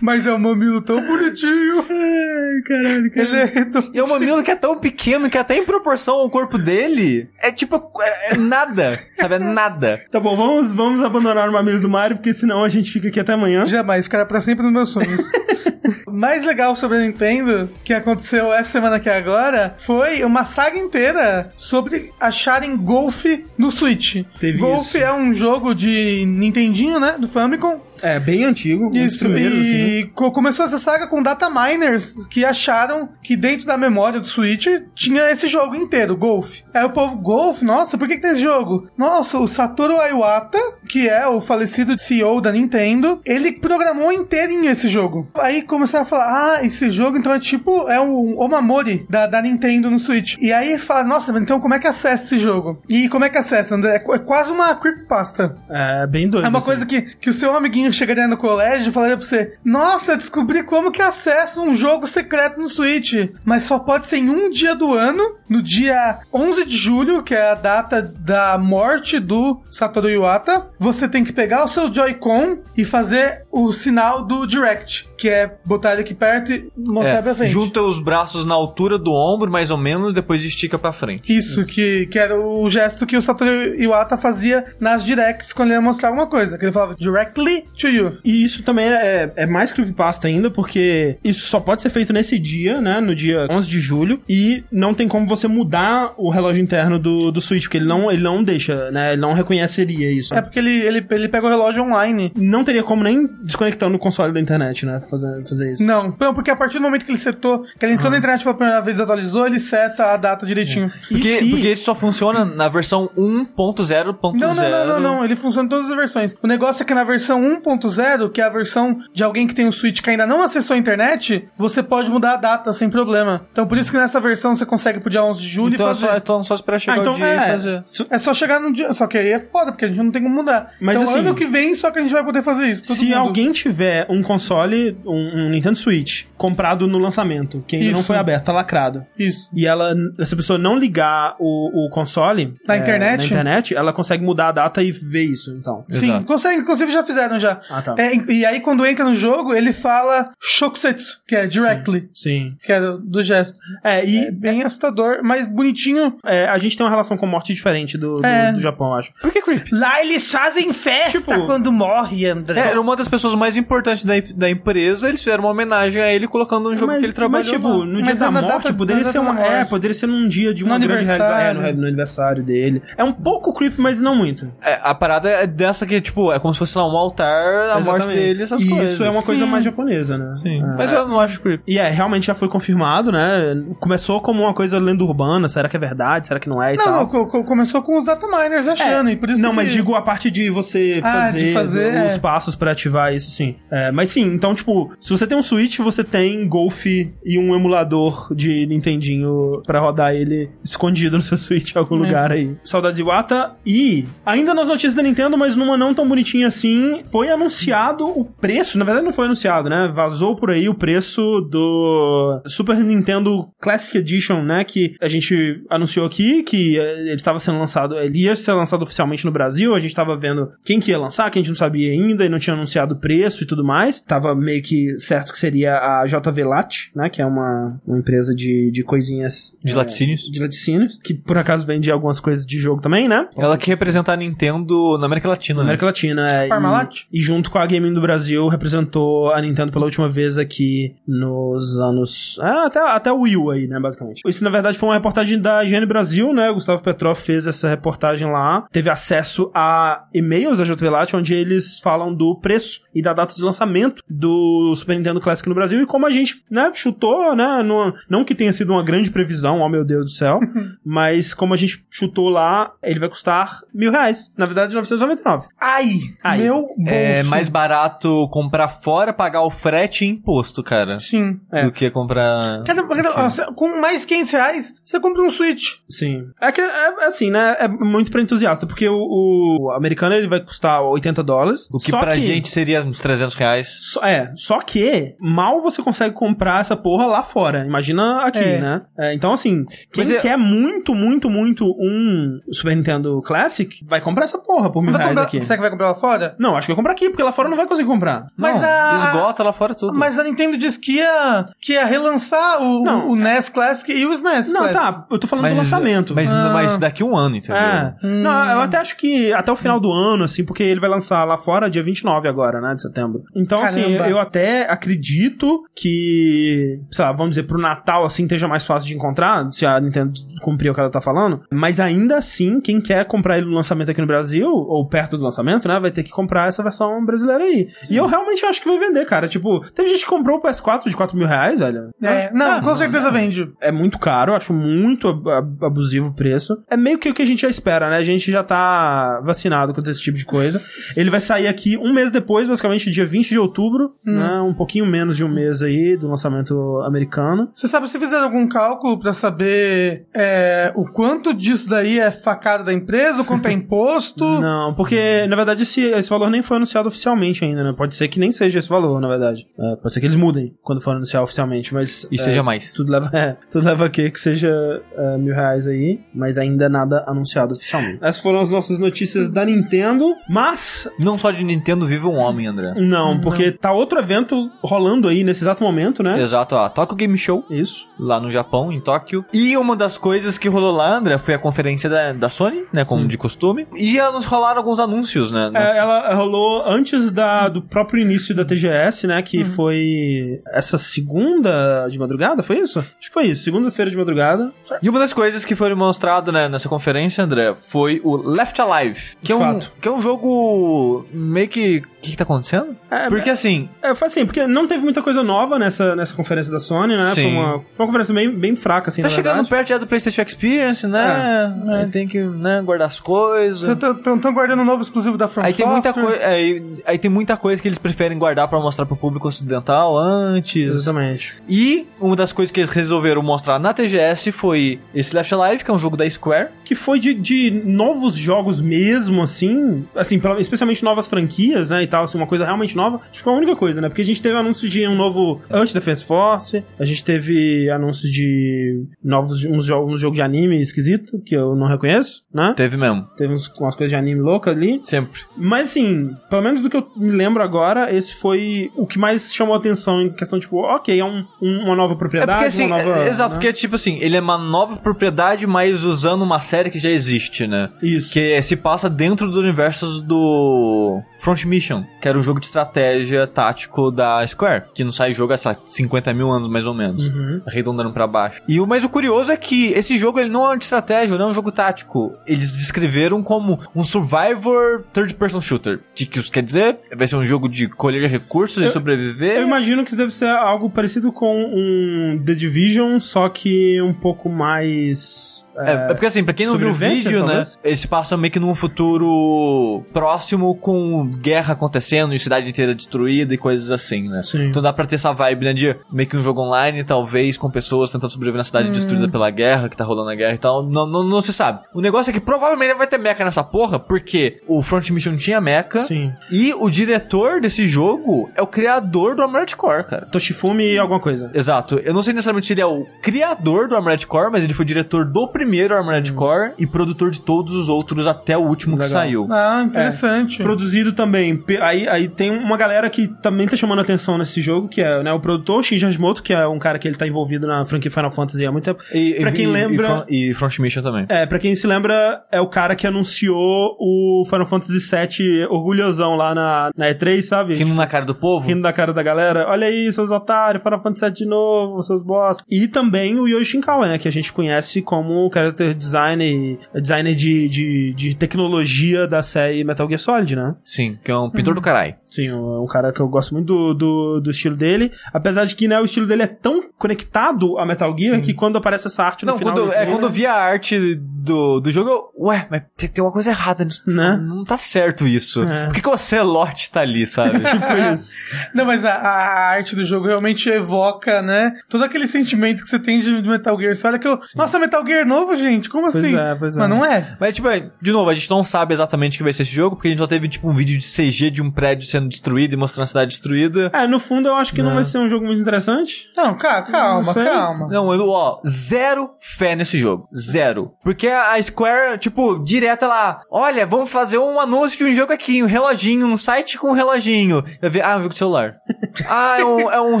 Mas é um mamilo tão bonitinho. <laughs> Ai, caralho, Ele é tão... E é um mamilo que é tão pequeno que até em proporção ao corpo dele é tipo. É, é nada. Sabe? É nada. Tá bom, vamos, vamos abandonar o mamilo do Mario, porque senão a gente fica aqui até amanhã. Jamais, ficará pra sempre nos meus sonhos. <laughs> O mais legal sobre a Nintendo, que aconteceu essa semana aqui agora, foi uma saga inteira sobre acharem Golf no Switch. Teve Golf isso. é um jogo de Nintendinho, né? Do Famicom. É, bem antigo. um Isso, assim. e co- começou essa saga com data miners que acharam que dentro da memória do Switch tinha esse jogo inteiro, Golf. Aí o povo, Golf? Nossa, por que, que tem esse jogo? Nossa, o Satoru Iwata, que é o falecido CEO da Nintendo, ele programou inteirinho esse jogo. Aí começaram a falar, ah, esse jogo então é tipo, é o Omamori da, da Nintendo no Switch. E aí fala, nossa, então como é que acessa esse jogo? E como é que acessa, André? É é quase uma creepypasta. É, bem doido. É uma assim. coisa que, que o seu amiguinho chegaria no colégio e falaria pra você: Nossa, descobri como que acessa um jogo secreto no Switch. Mas só pode ser em um dia do ano, no dia 11 de julho, que é a data da morte do Satoru Iwata. você tem que pegar o seu Joy-Con e fazer o sinal do Direct, que é botar ele aqui perto e mostrar pra É, frente. junta os braços na altura do ombro, mais ou menos, depois estica pra frente. Isso, que, que era o gesto que o Satoru Iwata fazia nas directs quando ele ia mostrar alguma coisa. Que ele falava directly to you. E isso também é, é mais creepypasta ainda, porque isso só pode ser feito nesse dia, né? No dia 11 de julho. E não tem como você mudar o relógio interno do, do Switch, porque ele não, ele não deixa, né? Ele não reconheceria isso. É porque ele, ele, ele pega o relógio online. Não teria como nem desconectando o console da internet, né? Fazer, fazer isso. Não, não, porque a partir do momento que ele setou, que ele entrou na internet pela primeira vez e atualizou, ele seta a data direitinho. E Porque, se- porque isso só funciona na versão 1.0.0. Não, não, não, não, não, ele funciona em todas as versões. O negócio é que na versão 1.0, que é a versão de alguém que tem um Switch que ainda não acessou a internet, você pode mudar a data sem problema. Então por isso que nessa versão você consegue pro dia 11 de julho Então e é fazer. só, então só esperar chegar Ah, então o dia é. e fazer. É só chegar no dia. Só que aí é foda, porque a gente não tem como mudar. Mas então assim, ano que vem só que a gente vai poder fazer isso. Se mundo. alguém tiver um console, um, um Nintendo Switch, comprado no lançamento, que ainda não Isso. foi aberto, tá lacrado. Isso. E ela, essa pessoa não ligar o, o console Na é, internet? na internet, ela consegue mudar a data e ver isso, então. Sim, Exato. consegue, inclusive já fizeram já. Ah, tá. É, e aí quando entra no jogo, ele fala Shokusetsu, que é directly, Sim. que é do, do gesto. É, e É bem assustador, mas bonitinho. é, a gente tem uma relação com morte diferente do, do, É. do Japão, acho. Por que creep? Lá eles fazem festa Tipo- quando morre, André. É, era uma das pessoas mais importantes da, da empresa, eles fizeram uma homenagem a ele colocando um jogo mas, que ele trabalhou mas, tipo, no Mas dia é da morte, data- poderia ser uma. É, poderia ser num dia de uma No grande realização. É, no, aniversário. no aniversário dele. É um pouco creepy, mas não muito. É, a parada é dessa que, tipo, é como se fosse lá um altar, a morte Exatamente. dele, essas e coisas. isso é uma coisa Sim. mais japonesa, né? Sim. É. Mas eu não acho creep. E é, realmente já foi confirmado, né? Começou como uma coisa lenda urbana, será que é verdade, será que não é e Não, tal. não, co- co- começou com os data miners achando, e por isso não, que... mas digo a parte de você Ah, fazer, de fazer, os é. passos pra ativar isso, sim. É, mas sim, então, tipo, se você tem um Switch, você tem Golf e um emulador de Nintendinho pra rodar ele escondido <laughs> no seu Switch em algum É. lugar aí. Saudades de Iwata. E, ainda nas notícias da Nintendo, mas numa não tão bonitinha assim, foi anunciado o preço, na verdade não foi anunciado, né? Vazou por aí o preço do Super Nintendo Classic Edition, né? Que a gente anunciou aqui que eh, ele estava sendo lançado, ele ia ser lançado oficialmente no Brasil, a gente tava vendo quem que ia lançar, que a gente não sabia ainda e não tinha anunciado o preço e tudo mais. Tava meio que certo que seria a JV Lat, né? Que é uma, uma empresa de, de coisinhas... De eh, laticínios. De laticínios, que por acaso vende algumas coisas de jogo também, né? Ela que representa a Nintendo na América Latina, Na né? América Latina, é. Parmalat? E, e junto com a Gaming do Brasil, representou a Nintendo pela última vez aqui nos anos. É, até, até o Wii U aí, né, basicamente. Isso, na verdade, foi uma reportagem da Higiene Brasil, né? O Gustavo Petrov fez essa reportagem lá. Teve acesso a e-mails da JVLAT, onde eles falam do preço e da data de lançamento do Super Nintendo Classic no Brasil. E como a gente, né, chutou, né? no- não que tenha sido uma grande previsão, oh meu Deus do céu, <laughs> mas como a gente chutou lá, ele vai custar mil reais. Na verdade, 999. Ai, Ai. meu bolso. É mais barato comprar fora, pagar o frete e imposto, cara. Sim. É. Do que comprar. Cada, cada- com mais 500 reais, você compra um Switch. Sim. É que é, é assim, né? É muito pra entusiasta, porque o, o americano ele vai custar 80 dólares. O que só pra gente seria uns 300 reais. Só, é, só que mal você consegue comprar essa porra lá fora. Imagina aqui, É. né? É, então, assim, quem Mas é- quer muito, muito, muito um Super Nintendo Classic, vai comprar essa porra por mil reais comprar- aqui. Será que vai comprar lá fora? Não, acho que vai comprar aqui, porque lá fora não vai conseguir comprar. Mas Não, a- Esgota lá fora tudo. Mas a Nintendo disse que ia, que ia relançar o, Não. o NES Classic e o SNES Não, Classic. tá, eu tô falando do lançamento. Mas, Ah. mas daqui um ano, entendeu? É. Não, eu até acho que até o final do ano, assim, porque ele vai lançar lá fora dia 29 agora, né, de setembro. Então, assim, Caramba. eu até acredito que, sei lá, vamos dizer, pro Natal, assim, esteja mais fácil de encontrar, se a Nintendo cumprir o que ela tá falando. Mas ainda assim, quem quer comprar ele no lançamento aqui no Brasil, ou perto do lançamento, né, vai ter que comprar essa versão brasileira aí. E eu realmente acho que vai vender, cara. Tipo, teve gente que comprou o PS4 de 4 mil reais, velho. É, não, Ah, com certeza vende. é muito caro, acho muito ab- ab- abusivo o preço. É meio que o que a gente já espera, né? A gente já tá vacinado contra esse tipo de coisa. <laughs> Ele vai sair aqui um mês depois, basicamente dia 20 de outubro, né? Um pouquinho menos de um mês aí do lançamento americano. Você sabe se fizeram algum cálculo pra saber é, o quanto disso daí é facada da empresa, o quanto é <laughs> imposto? Não, porque na verdade esse, esse valor nem foi anunciado oficialmente ainda, né? Pode ser que nem seja esse valor, na verdade. É, pode ser que eles mudem quando for anunciar oficialmente, mas. E é, seja mais. Tudo leva, <laughs> é, tudo leva a que que seja é, mil reais aí, mas ainda nada anunciado oficialmente. Essas foram as nossas notícias da Nintendo. Mas Não só de Nintendo vive um homem, André. não, porque tá outro evento rolando aí nesse exato momento, né? Exato, a Tokyo Game Show, Isso. lá no Japão, em Tóquio. E uma das coisas que rolou lá, André, foi a conferência da, da Sony, né, como de costume. E elas rolaram alguns anúncios, né? no- É, ela rolou antes da, do próprio início da TGS, né? Que foi essa segunda de madrugada, foi isso? Acho que foi isso, segunda-feira de madrugada. E uma das coisas que foi mostrada né, nessa conferência, André, foi o Left Alive. Que, De é um, fato. que é um jogo meio que... O que, que tá acontecendo? É, Porque assim, É, foi assim, porque não teve muita coisa nova nessa, nessa conferência da Sony, né? Foi Sim. uma, uma conferência bem, bem fraca, assim, tá chegando verdade. perto já do PlayStation Experience, né? É. Aí Tem que né, guardar as coisas. Estão guardando um novo exclusivo da From Aí tem muita aí, aí tem muita coisa que eles preferem guardar pra mostrar pro público ocidental antes. Exatamente. E uma das coisas que eles resolveram mostrar na TGS foi esse Left Alive, que é um jogo da Square. Que foi de, de novos jogos mesmo, assim. Assim, especialmente novas franquias, né? Tal, assim, uma coisa realmente nova. Acho que foi a única coisa, né? Porque a gente teve anúncio de um novo Anti-Defense Force, a gente teve anúncio de novos uns, jo uns jogos de anime esquisito, que eu não reconheço, né? Teve mesmo. Teve uns, umas coisas de anime louca ali. Sempre. Mas assim, pelo menos do que eu me lembro agora, esse foi o que mais chamou a atenção em questão, tipo, ok, é um, um- uma nova É propriedade, porque assim, nova. é- exato, né? porque tipo assim, ele é uma nova propriedade, mas usando uma série que já existe, né? Isso. Que se passa dentro do universo do Front Mission, que era um jogo de estratégia tático da Square, que não sai jogo há sei lá, 50 mil anos mais ou menos, Uhum. arredondando pra baixo. E o mais o curioso é que esse jogo ele não é de estratégia, não é um jogo tático. Eles descreveram como um survivor third person shooter. De que isso quer dizer? Vai ser um jogo de colher recursos e Eu- sobreviver. Eu imagino que isso deve ser algo parecido com um The Division, só que um pouco mais. É, é porque assim, pra quem não viu o vídeo, né? Ele se passa meio que num futuro próximo com guerra acontecendo e cidade inteira destruída e coisas assim, né? Sim. Então dá pra ter essa vibe, né? De meio que um jogo online, talvez, com pessoas tentando sobreviver na cidade destruída pela guerra, que tá rolando a guerra e tal. Não, não, não se sabe. O negócio é que provavelmente vai ter mecha nessa porra, porque o Front Mission tinha mecha. Sim. E o diretor desse jogo é o criador do Armored Core, cara. Toshifumi alguma coisa. Exato. Eu não sei necessariamente se ele é o criador do Armored Core, mas ele foi diretor do primeiro Armored Core e produtor de todos os outros até o último que Legal. saiu. Ah, interessante. Produzido também. Aí, aí tem uma galera que também tá chamando atenção nesse jogo, que é né, o produtor Shinji Hashimoto, que é um cara que ele tá envolvido na franquia Final Fantasy há muito tempo. E, Pra e- quem e- lembra- E, Front, e Front Mission também. É, pra quem se lembra, é o cara que anunciou o Final Fantasy VII orgulhosão lá na, na E3, sabe? Rindo na cara do povo. rindo da cara da galera. Olha aí, seus otários, Final Fantasy VII de novo, seus boss. E também o Yoshi Shinkawa, né? Que a gente conhece como character designer, designer de, de, de tecnologia da série Metal Gear Solid, né? Sim, que é um pintor do caralho. Sim, é um cara que eu gosto muito do, do, do estilo dele. Apesar de que, né, o estilo dele é tão conectado a Metal Gear que quando aparece essa arte no Não, final... quando, do é, trailer- quando eu vi a arte do, do jogo, eu, ué, mas tem, tem uma coisa errada nisso. Né? Não, tá certo isso. É. Por que, que o Ocelote tá ali, sabe? <laughs> Tipo isso. Não, mas a, a arte do jogo realmente evoca, né? Todo aquele sentimento que você tem de Metal Gear. Você olha que eu. Nossa, Metal Gear novo, gente? Como Pois assim? é, pois é. Mas não é. Mas, tipo, é, de novo, a gente não sabe exatamente o que vai ser esse jogo, porque a gente só teve, tipo, um vídeo de CG de um prédio sendo destruído e mostrando a cidade destruída. É, no fundo eu acho que não, Não. vai ser um jogo muito interessante. Não, ca- calma, Não calma. Não, eu, ó, zero fé nesse jogo. Zero. Porque a Square, tipo, direto ela, olha, vamos fazer um anúncio de um jogo aqui, um reloginho, um site com um reloginho. Vai ver, ah, um jogo de celular. <laughs> ah, é um, é um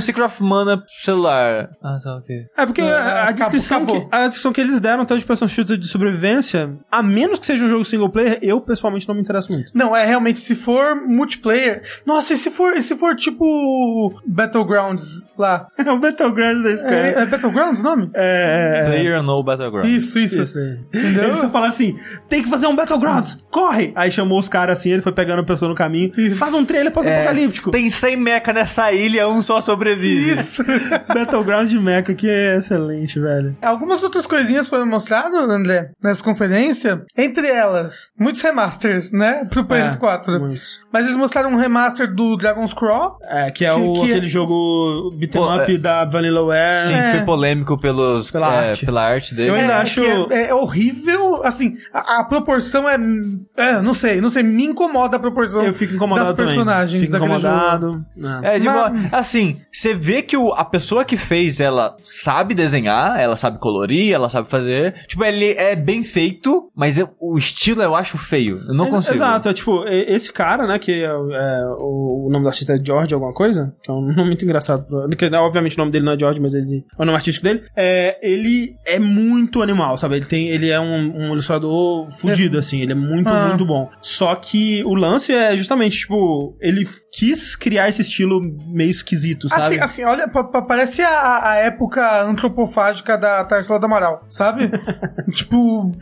Secret of Mana celular. Ah, tá, ok. É porque É, a, a acabou, descrição acabou. Que, a descrição que eles deram até de person shooter de sobrevivência, a menos que seja um jogo single player, eu pessoalmente não me interesso muito. Não, é realmente, se for multiplayer. Nossa, e se for, e se for tipo Battlegrounds lá? <laughs> É o Battlegrounds da É, Square. é Battlegrounds o nome? É. é, Player No Battleground. Isso, isso. Isso aí. Entendeu? Eles só falaram assim: tem que fazer um Battlegrounds, corre! Aí chamou os caras assim, ele foi pegando a pessoa no caminho, Isso. faz um trailer pós-apocalíptico. Tem 100 mecha nessa ilha, um só sobrevive. Isso. <laughs> Battlegrounds de Mecha, que é excelente, velho. Algumas outras coisinhas foram mostradas, André, nessa conferência. Entre elas, muitos remasters, né? Pro PS4. Muitos. Mas eles mostraram um remaster do Dragon's Crawl. É, que é Que- o, que- aquele jogo beat'em up é. da Vanillaware. Sim, É. foi polêmico pelos, Pela é, arte. pela arte dele. Eu ainda é, acho- é, é horrível, assim, a, a proporção é, é, não sei, não sei, me incomoda a proporção Eu fico incomodado das também. personagens Fico daquele incomodado. Não. É, de Mas- uma- assim, você vê que o- a pessoa que fez, ela sabe desenhar, ela sabe colorir, ela sabe fazer. Tipo, ele é bem feito, mas eu- o estilo eu acho feio. Eu não É, consigo. Exato, é tipo, esse cara, né, que é, o- é, o, nome do artista é George alguma coisa, que é um nome muito engraçado. Pro, que, né, obviamente o nome dele não é George, mas ele, é o nome artístico dele. É, ele é muito animal, sabe? Ele, tem, ele é um, um ilustrador fudido, assim, ele é muito, Ah. muito bom. Só que o lance é justamente, tipo, ele quis criar esse estilo meio esquisito, sabe? Assim, assim, olha, pa- pa- parece a, a época antropofágica da Tarsila do Amaral, sabe? <laughs> tipo,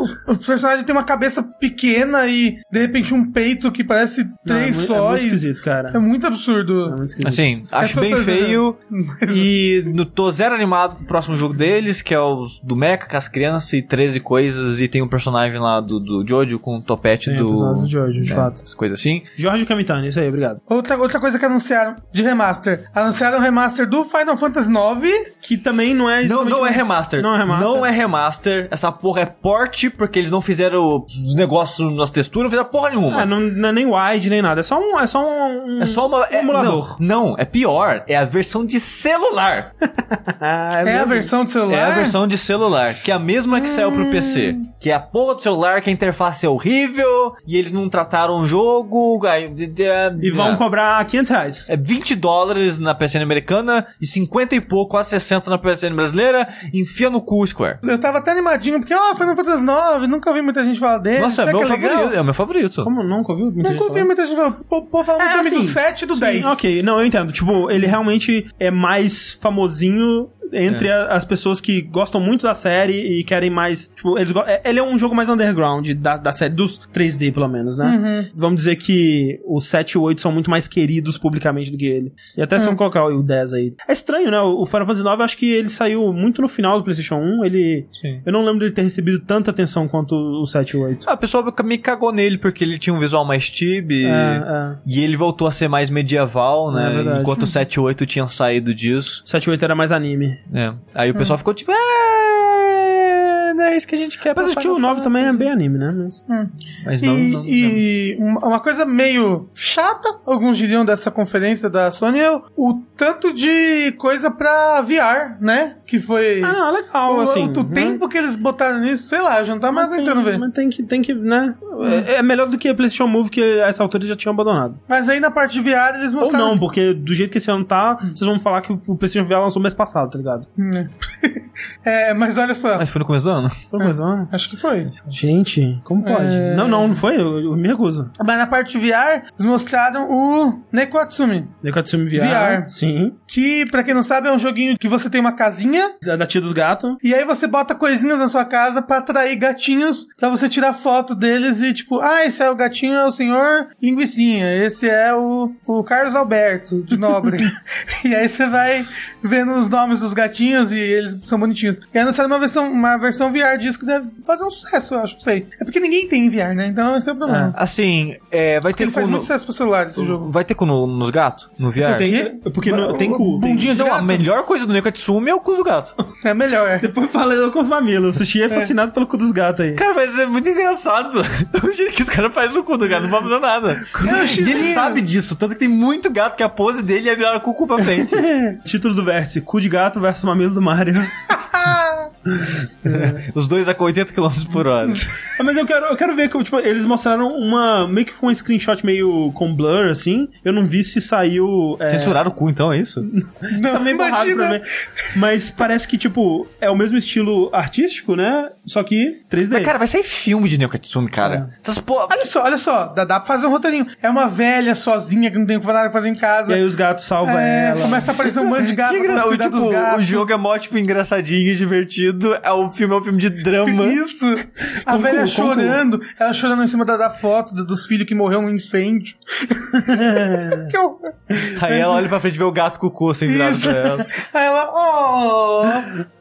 os, os personagens têm uma cabeça pequena e, de repente, um peito que parece Não, é três muito- É muito sóis. esquisito, cara. É muito absurdo. É muito esquisito. Assim, acho só bem feio. Mas- <laughs> E no, tô zero animado pro próximo jogo deles, que é o do Mecha com as crianças e 13 coisas. E tem um personagem lá do, do Jojo com o topete Tem do. do George, de né, fato. As coisas assim. Jorge Kamitani, isso aí, obrigado. Outra, outra coisa que anunciaram de remaster. Anunciaram o remaster do Final Fantasy IX. Que também não é. Não, não é remaster. Não é remaster. Não é remaster. Essa porra é port, porque eles não fizeram os negócios nas texturas, não fizeram porra nenhuma. É, não, não é nem wide nem nada. É só um. É só um. É só uma. é- emulador. Não, não, é pior. É a versão de celular. <laughs> Ah, É, a versão de celular. É a versão de celular, que é a mesma que saiu pro PC. Que é a porra do celular, que a interface é horrível, e eles não trataram o jogo. E vão é. cobrar 500 reais. É 20 dólares na PSN americana e 50 e pouco, quase 60 na PSN brasileira. Enfia no cu, Square. Eu tava até animadinho, porque, ó, Final Fantasy IX, nunca ouvi muita gente falar dele. Nossa, é meu legal? favorito. É o meu favorito. Como nunca ouviu? Muita gente Nunca ouvi muita gente falar. Pô, pô, fala muito É, do assim, 7 e do Sim, 10. ok, não, eu entendo. Tipo, ele realmente é mais famosinho entre a- as pessoas que gostam muito da série e querem mais. Tipo, eles é- ele é um jogo mais underground da, da série, dos 3D, pelo menos, né? Uhum. Vamos dizer que o 7 e o 8 são muito mais queridos publicamente do que ele. E até se Hum. eu colocar o 10 aí. É estranho, né? O Final Fantasy IX, eu acho que ele saiu muito no final do PlayStation 1. Ele. Sim. Eu não lembro dele ter recebido tanta atenção quanto o 7 e o 8. Ah, o pessoal me cagou nele porque ele tinha um visual mais chibi. É, é. E ele voltou a ser mais medieval, É né? verdade. Enquanto o 7 e 8 tinham saído disso. 7 e 8 era mais anime. É. Aí o Hum. pessoal ficou tipo, é, não é isso que a gente quer pra Mas o Final 9 Fantasy." também é bem anime, né? Mas... Mas E, não, não- e uma uma coisa meio chata, alguns diriam dessa conferência da Sony, é o, o tanto de coisa pra VR, né? Que foi. Ah, não, legal, o, assim. o, o né? tempo que eles botaram nisso, sei lá, eu já não tava mais aguentando ver. Mas tem que, tem que, né? É, é melhor do que a PlayStation Move, que a essa altura eles já tinham abandonado. Mas aí na parte de VR eles Ou mostraram. não, porque do jeito que esse ano tá, vocês vão falar que o PlayStation VR lançou mês passado, tá ligado? <laughs> é, mas olha só. Mas foi no começo do ano? Foi mais ano. Acho que foi. Gente, como pode? É. Não, não, não foi. Eu, eu me recuso. Mas na parte de VR, eles mostraram o Nekoatsumi. Nekatsumi VR. VR. Sim. Que, pra quem não sabe, é um joguinho que você tem uma casinha Da, da tia dos gatos. E aí você bota coisinhas na sua casa pra atrair gatinhos, pra você tirar foto deles e tipo, ah, esse é o gatinho, é o senhor Linguicinha, esse é o, o Carlos Alberto, de Nobre. <laughs> e aí você vai vendo os nomes dos gatinhos e eles são bonitinhos. E anunciaram uma versão, uma versão VR disso que deve fazer um sucesso, eu acho, não sei. É porque ninguém tem VR, né? Então esse é o problema. Assim, é, vai ter Ele faz muito sucesso pro celular esse jogo. Vai ter cu no- nos gatos? No VR? Tem, porque no- tem cu. Tem, Bundinha de Não, a melhor coisa do Nekatsumi é o cu do gato. <laughs> é melhor. depois falei com os mamilos. O Sushi é fascinado pelo cu dos gatos aí. Cara, mas é muito engraçado. <laughs> o jeito que os caras fazem o cu do gato, não vai nada. É e ele sabe disso, tanto que tem muito gato que a pose dele é virar com o cu pra frente. <laughs> Título do vértice: Cu de gato versus mamilo do Mario. <laughs> Os dois a 80 km por hora. Ah, Mas eu quero, eu quero ver como, tipo, eles mostraram uma. meio que foi um screenshot meio com blur, assim. Eu não vi se saiu. É, Censuraram o cu, então, é isso? <laughs> Não, tá meio borrado pra mim. Mas parece que, tipo, é o mesmo estilo artístico, né? Só que 3D. Mas, cara, vai sair filme de Nekatsumi, cara. Essas porra... Olha só, olha só, dá, dá pra fazer um roteirinho. É uma velha sozinha que não tem nada pra fazer em casa. e aí os gatos salvam É, ela. começa a aparecer um monte de <laughs> gato Que pra engra... o, cuidar dos tipo, o jogo é mó, tipo, engraçadinho e divertido. Sentido, é o filme é um filme de drama. Isso! A Como- velha como- chorando, ela chorando em cima da, da foto do- dos filhos que morreu num incêndio. <laughs> que horror. Aí ela olha pra frente e vê o gato com o cu assim virado Isso. pra ela. <laughs> Aí ela, oh!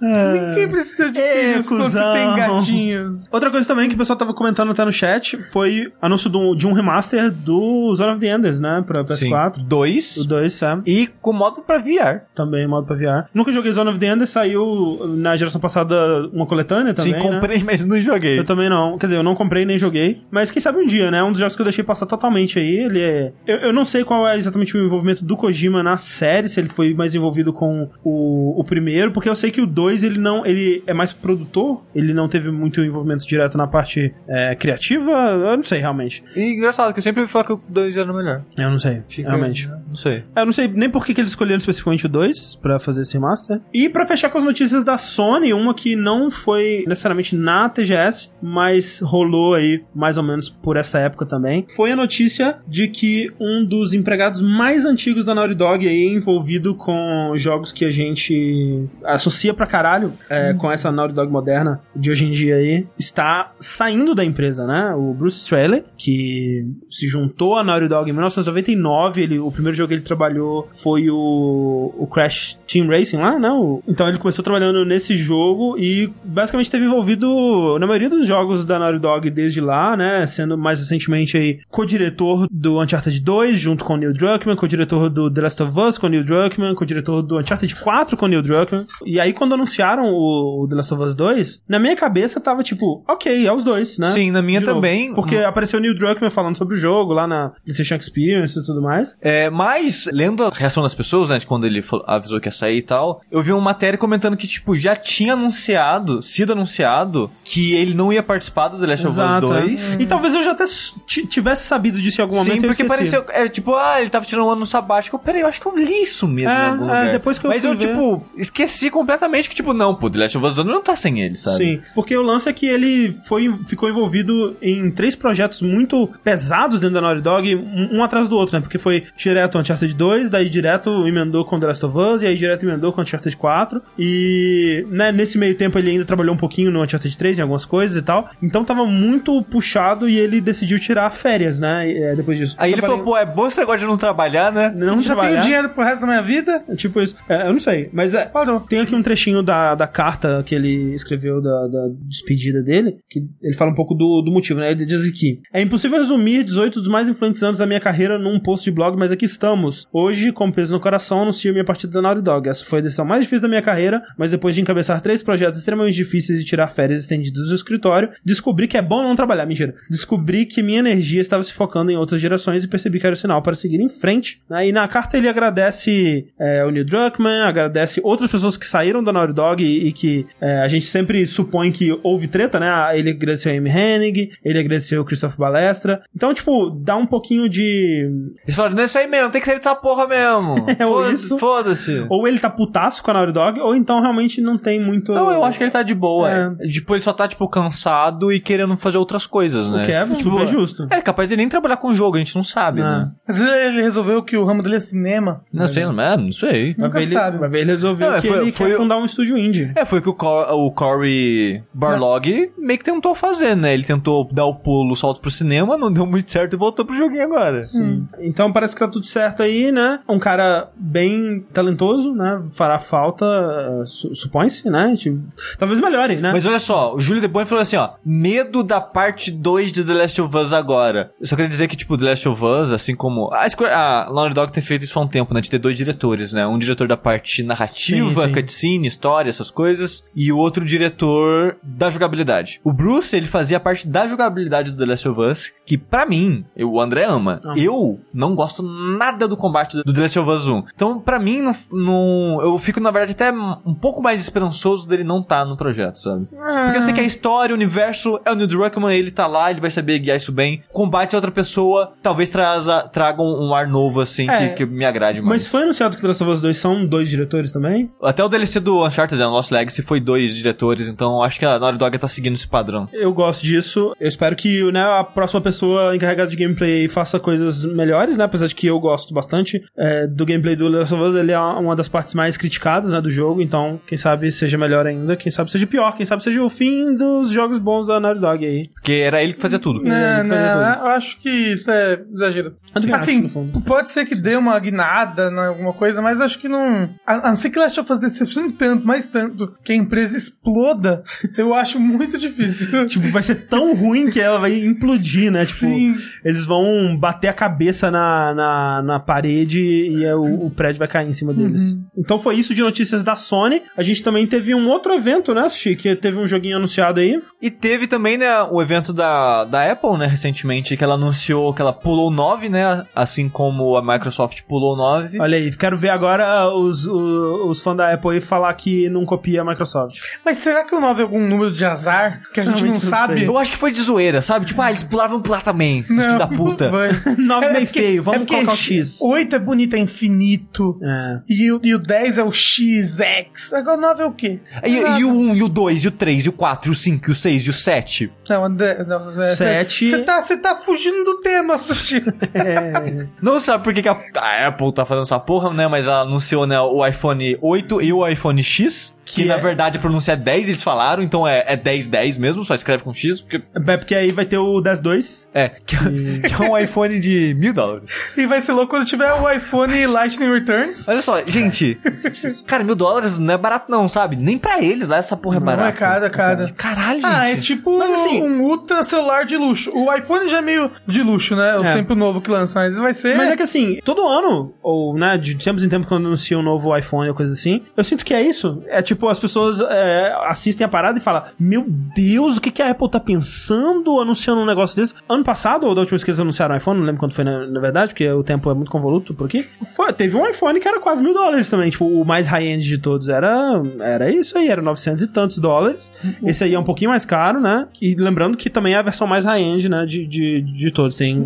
Ninguém precisa de É, filhos quando cuzão. tem gatinhos. Outra coisa também que o pessoal tava comentando até no chat foi anúncio do- de um remaster do Zone of the Enders, né? Pra PS4. Dois. O 2, é. E com modo pra VR. Também modo pra VR. Nunca joguei Zone of the Enders, saiu na geração passada uma coletânea também. Sim, né? comprei, mas não joguei. Eu também não. Quer dizer, eu não comprei nem joguei. Mas quem sabe um dia, né? Um dos jogos que eu deixei passar totalmente aí. Ele é. Eu, eu não sei qual é exatamente o envolvimento do Kojima na série, se ele foi mais envolvido com o, o primeiro, porque eu sei que o 2 ele não. Ele é mais produtor, ele não teve muito envolvimento direto na parte é, criativa. Eu não sei realmente. E engraçado, que eu sempre falar que o 2 era melhor. Eu não sei, Fica- realmente. Não sei. Eu não sei nem por que, que eles escolheram especificamente o 2 pra fazer esse remaster. E pra fechar com as notícias da Sony, uma que não foi necessariamente na TGS, mas rolou aí mais ou menos por essa época também, foi a notícia de que um dos empregados mais antigos da Naughty Dog aí envolvido com jogos que a gente associa pra caralho é, com essa Naughty Dog moderna de hoje em dia aí, está saindo da empresa, né? O Bruce Straley, que se juntou à Naughty Dog em 1999, ele, o primeiro jogo que ele trabalhou foi o, o Crash Team Racing lá, né? O- então ele começou trabalhando nesse jogo e basicamente esteve envolvido na maioria dos jogos da Naughty Dog desde lá, né? Sendo mais recentemente aí co-diretor do Uncharted 2 junto com o Neil Druckmann, co-diretor do The Last of Us com o Neil Druckmann, co-diretor do Uncharted 4 com o Neil Druckmann. E aí quando anunciaram o, o The Last of Us 2, na minha cabeça tava tipo, ok, é os dois, né? Sim, na minha De novo. também. Porque apareceu o Neil Druckmann falando sobre o jogo lá na PlayStation Experience e tudo mais. É, mas, lendo a reação das pessoas, né, de quando ele avisou que ia sair e tal, eu vi uma matéria comentando que, tipo, já tinha anunciado, sido anunciado, que ele não ia participar do The Last of Us Exato, 2. é. E talvez eu já até tivesse sabido disso em algum momento. Sim, porque pareceu, é, tipo, ah, ele tava tirando um ano sabático. Peraí, eu acho que eu li isso mesmo É, em algum é, lugar. depois que eu Mas eu, ver. tipo, esqueci completamente que, tipo, não, pô, The Last of Us 2 não tá sem ele, sabe? Sim, porque o lance é que ele foi, ficou envolvido em três projetos muito pesados dentro da Naughty Dog, um, um atrás do outro, né? Porque foi direto Uncharted 2, daí direto emendou com The Last of Us, e aí direto emendou com Uncharted 4. E né, nesse meio tempo ele ainda trabalhou um pouquinho no Uncharted 3, em algumas coisas e tal. Então tava muito puxado e ele decidiu tirar férias, né? e, é, depois disso. Aí ele falou, pô, é bom esse negócio de não trabalhar, né? não Já trabalhar. tenho dinheiro pro resto da minha vida? É Tipo isso. É, eu não sei, mas é, Parou. tem aqui um trechinho da, da carta que ele escreveu da, da despedida dele, que ele fala um pouco do, do motivo, né? Ele diz aqui: É impossível resumir 18 dos mais influentes anos da minha carreira num post de blog, mas aqui estamos. Hoje, com peso no coração, anuncio minha partida da Naughty Dog. Essa foi a decisão mais difícil da minha carreira, mas depois de encabeçar três projetos extremamente difíceis e tirar férias estendidas do escritório, descobri que é bom não trabalhar. Mentira. Descobri que minha energia estava se focando em outras gerações e percebi que era o sinal para seguir em frente. né? E na carta ele agradece é, o Neil Druckmann, agradece outras pessoas que saíram da Naughty Dog e, e que é, a gente sempre supõe que houve treta, né? Ah, Ele agradeceu a Amy Hennig, ele agradeceu o Christoph Balestra. Então, tipo, dá um pouquinho de... Eles falaram, não é isso aí mesmo, tem que sair dessa porra mesmo. <laughs> É, ou Foda- isso. Foda-se. Ou ele tá putaço com a Naughty Dog, ou então realmente não tem muito... Não, eu acho que ele tá de boa. É. É. Tipo, ele só tá, tipo, cansado e querendo fazer outras coisas, né? O que é super Tipo, justo. É capaz de nem trabalhar com jogo, a gente não sabe, É. né? Às vezes ele resolveu que o ramo dele é cinema. Não sei, não, é, não sei. Nunca ele, sabe. ver ele resolveu Não, que foi- ele foi quer fundar um estúdio indie. É, foi o que o, Cor o Corey Barlog meio que tentou fazer, né? Ele tentou dar o pulo, o salto pro cinema, não deu muito certo e voltou pro joguinho agora. Então parece que tá tudo certo aí, né? Um cara bem talentoso, né? Fará falta, eh, su- supõe-se, né? Tipo, talvez melhore, né? Mas olha só, o Júlio DeBoni falou assim, ó, medo da parte 2 de The Last of Us agora. Eu só queria dizer que, tipo, The Last of Us, assim como... A, Square, a Naughty Dog tem feito isso há um tempo, né? De ter dois diretores, né? Um diretor da parte narrativa, Sim, sim. cutscene, história, essas coisas, e o outro diretor da jogabilidade. O Bruce, ele fazia parte da jogabilidade do The Last of Us, que pra mim, eu- o André ama. Ah. Eu não gosto nada do combate do The Last of Us 1. Então, pra mim, não, não- eu fico, na verdade, até um pouco mais esperançoso dele não estar no projeto, sabe? Porque eu sei que a história, o universo, é o Neil Druckmann, ele tá lá, ele vai saber guiar isso bem. Combate a outra pessoa, talvez traza, traga um, ar novo, assim, É, que, que me agrade mais. Mas foi anunciado que The Last of Us 2 são dois diretores também? Até o DLC do Uncharted, né, Lost Legacy, foi dois diretores, então acho que a Naughty Dog tá seguindo esse padrão. Eu gosto disso. Eu espero que né, a próxima pessoa encarregada de gameplay faça coisas melhores, né? Apesar de que eu gosto gosto bastante é, do gameplay do The Last of Us. Ele é uma das partes mais criticadas né, do jogo, então quem sabe seja melhor ainda, quem sabe seja pior, quem sabe seja o fim dos jogos bons da Naughty Dog aí. Porque era ele que fazia tudo. Não, É, não, eu acho que isso é exagero. Eu também acho, Assim, pode ser que dê uma guinada em alguma coisa, mas acho que não. A, a não ser que Last of Us decepcione tanto, mais tanto, que a empresa exploda, <laughs> eu acho muito difícil. <laughs> Tipo, vai ser tão ruim que ela vai implodir, né? Tipo, Sim. eles vão bater a cabeça na, na, na parede e é o, o prédio vai cair em cima deles. Uhum. Então foi isso de notícias da Sony. A gente também teve um outro evento, né? Que teve um joguinho anunciado aí. E teve também, né, o evento da, da Apple, né, recentemente, que ela anunciou que ela pulou 9, né, assim como a Microsoft pulou 9. Olha aí, quero ver agora os, os, os fãs da Apple aí falar que não copia a Microsoft. Mas será que o 9 é algum número de azar que a gente não, não sabe? sei. Eu acho que foi de zoeira, sabe? Tipo, ah, eles pulavam pular também, esses filhos da puta. <laughs> vai. 9 <laughs> É meio porque- feio, vamos é colocar o X. 8 é bonito, é infinito. É. E o, e o 10 é o XX. Agora o 9 é o quê? E, e o 1, e o 2, e o 3, e o 4, e o 5, e o 6, e o 7. Não, André, não, é, Sete. Você tá, cê tá fugindo do tema, <laughs> Sushi. Não sabe por que, que a, a Apple tá fazendo essa porra, né? Mas ela anunciou né, o iPhone 8 e o iPhone X. Que, Que na é- verdade a pronúncia é 10, eles falaram, então é, é 1010 mesmo, só escreve com X, porque. É porque aí vai ter o 10.2. É, que, que é um iPhone de mil dólares. e vai ser louco quando tiver o iPhone Lightning Returns. Olha só, gente. cara, mil dólares não é barato, não, sabe? Nem pra eles lá essa porra é Não barata. é cara, é cara. Caralho, gente. Ah, é tipo Mas assim- um ultra celular de luxo. O iPhone já é meio de luxo, né? É É. sempre o novo que lança, mas vai ser. Mas é que assim, todo ano, ou né, de tempos em tempos, quando anuncia um novo iPhone ou coisa assim, eu sinto que é isso. É tipo, as pessoas é, assistem a parada e falam: Meu Deus, o que, que a Apple tá pensando anunciando um negócio desse? Ano passado, ou da última vez que eles anunciaram o iPhone, não lembro quando foi na, na verdade, porque o tempo é muito convoluto por aqui. Foi, teve um iPhone que era quase mil dólares também. Tipo, o mais high-end de todos era, era isso aí, era 900 e tantos dólares. Esse aí é um pouquinho mais caro, né? E lembrando que também é a versão mais high-end, né, de, de, de todos. Tem